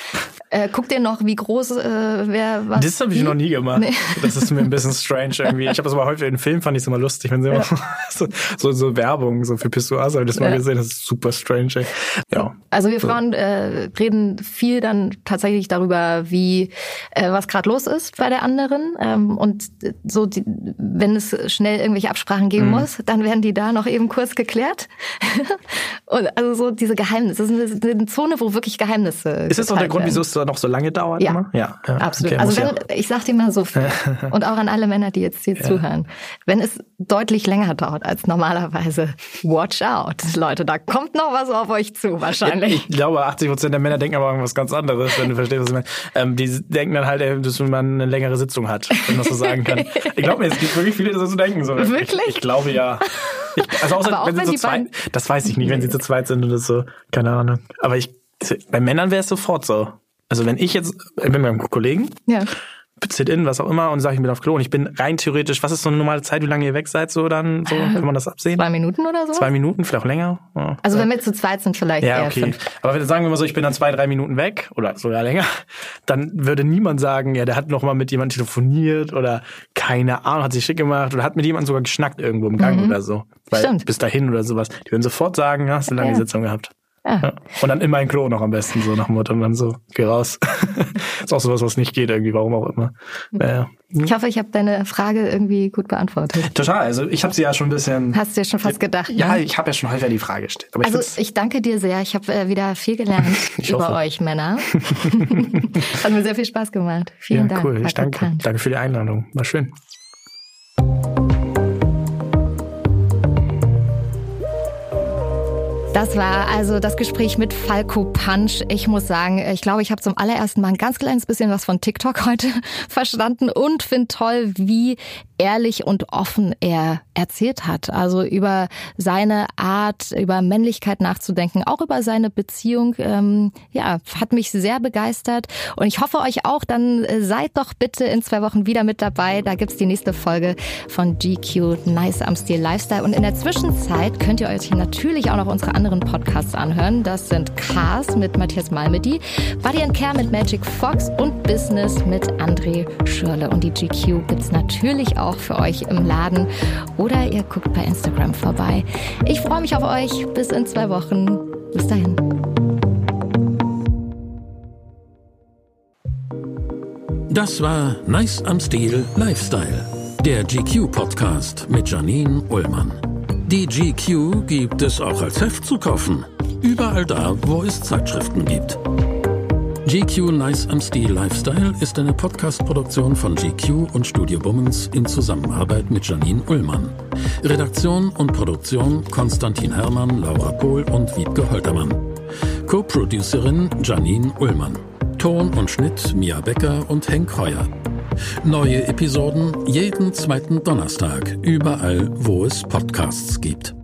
Äh, guckt ihr noch, wie groß äh, wer was? Das habe ich noch nie gemacht. Nee. Das ist mir ein bisschen strange irgendwie. Ich habe das aber häufig in Filmen fand ich es immer lustig, wenn sie immer so, so, so Werbung so für Pissoirs habe ich das mal Ja. gesehen. Das ist super strange. Ey. Ja. Also wir Frauen äh, reden viel dann tatsächlich darüber, wie äh, was gerade los ist bei der anderen ähm, und so, die, wenn es schnell irgendwelche Absprachen geben Mhm. muss, dann werden die da noch eben kurz geklärt. und also so diese Geheimnisse, das ist eine, eine Zone, wo wirklich Geheimnisse. Ist das auch der Grund, wieso es da noch so lange dauert? Ja. Immer? ja, ja. Absolut. Okay, also wenn, ja. ich sag dir mal so viel und auch an alle Männer, die jetzt hier zuhören, wenn es deutlich länger dauert als normalerweise, watch out, Leute, da kommt noch was auf euch zu wahrscheinlich. Ich glaube, 80 Prozent der Männer denken aber irgendwas ganz anderes, wenn du verstehst, was ich meine. Ähm, die denken dann halt, ey, dass man eine längere Sitzung hat, wenn man so sagen kann. Ich glaube mir, es gibt wirklich viele, die so denken. So. Wirklich? Ich, ich glaube ja. Ich, also außer, auch wenn sie wenn zu die zweit, das weiß ich nicht, wenn sie zu zweit sind oder so, keine Ahnung. Aber ich, bei Männern wäre es sofort so. Also wenn ich jetzt, ich bin mit meinem Kollegen, Ja. Sit-in, was auch immer, und sage ich bin auf Klo und ich bin rein theoretisch, was ist so eine normale Zeit, wie lange ihr weg seid, so dann, so, kann man das absehen? Zwei Minuten oder so? Zwei Minuten, vielleicht auch länger. Ja. Also wenn wir zu zweit sind, vielleicht Ja, okay. fünf. Aber wenn sagen wir mal so, ich bin dann zwei, drei Minuten weg oder sogar länger, dann würde niemand sagen, ja, der hat noch mal mit jemandem telefoniert oder keine Ahnung, hat sich schick gemacht oder hat mit jemandem sogar geschnackt irgendwo im Gang oder so. Weil Mhm. Stimmt. bis dahin oder sowas. Die würden sofort sagen, ja, hast du eine lange Ja. Sitzung gehabt. Ja. Ja. Und dann immer ein Klo noch am besten, so nach dem Motto, und dann so, geh raus. ist auch sowas, was nicht geht irgendwie, warum auch immer. Naja. Ich hoffe, ich habe deine Frage irgendwie gut beantwortet. Total, also ich habe sie ja schon ein bisschen... Hast du dir schon fast gedacht? ja, ne? ich habe ja schon häufiger die Frage gestellt. Aber ich Also find's- ich danke dir sehr. Ich habe äh, wieder viel gelernt Ich über euch Männer. Hat mir sehr viel Spaß gemacht. Vielen ja, Dank. cool, ich danke. Danke für die Einladung. War schön. Das war also das Gespräch mit Falco Punch. Ich muss sagen, ich glaube, ich habe zum allerersten Mal ein ganz kleines bisschen was von TikTok heute verstanden und finde toll, wie ehrlich und offen er erzählt hat. Also über seine Art, über Männlichkeit nachzudenken, auch über seine Beziehung. Ähm, ja, hat mich sehr begeistert und ich hoffe euch auch. Dann äh, seid doch bitte in zwei Wochen wieder mit dabei. Da gibt's die nächste Folge von GQ Nice am Stil Lifestyle. Und in der Zwischenzeit könnt ihr euch natürlich auch noch unsere anderen Podcasts anhören. Das sind Cars mit Matthias Malmedy, Buddy and Care mit Magic Fox und Business mit André Schürle. Und die GQ gibt's natürlich auch für euch im Laden oder ihr guckt bei Instagram vorbei. Ich freue mich auf euch. Bis in zwei Wochen. Bis dahin. Das war Nice am Stil Lifestyle, der GQ-Podcast mit Janine Ullmann. Die GQ gibt es auch als Heft zu kaufen. Überall da, wo es Zeitschriften gibt. GQ Nice am Stil Lifestyle ist eine Podcast-Produktion von GQ und Studio Bummens in Zusammenarbeit mit Janine Ullmann. Redaktion und Produktion Konstantin Herrmann, Laura Pohl und Wiebke Holtermann. Co-Producerin Janine Ullmann. Ton und Schnitt Mia Becker und Henk Heuer. Neue Episoden jeden zweiten Donnerstag, überall, wo es Podcasts gibt.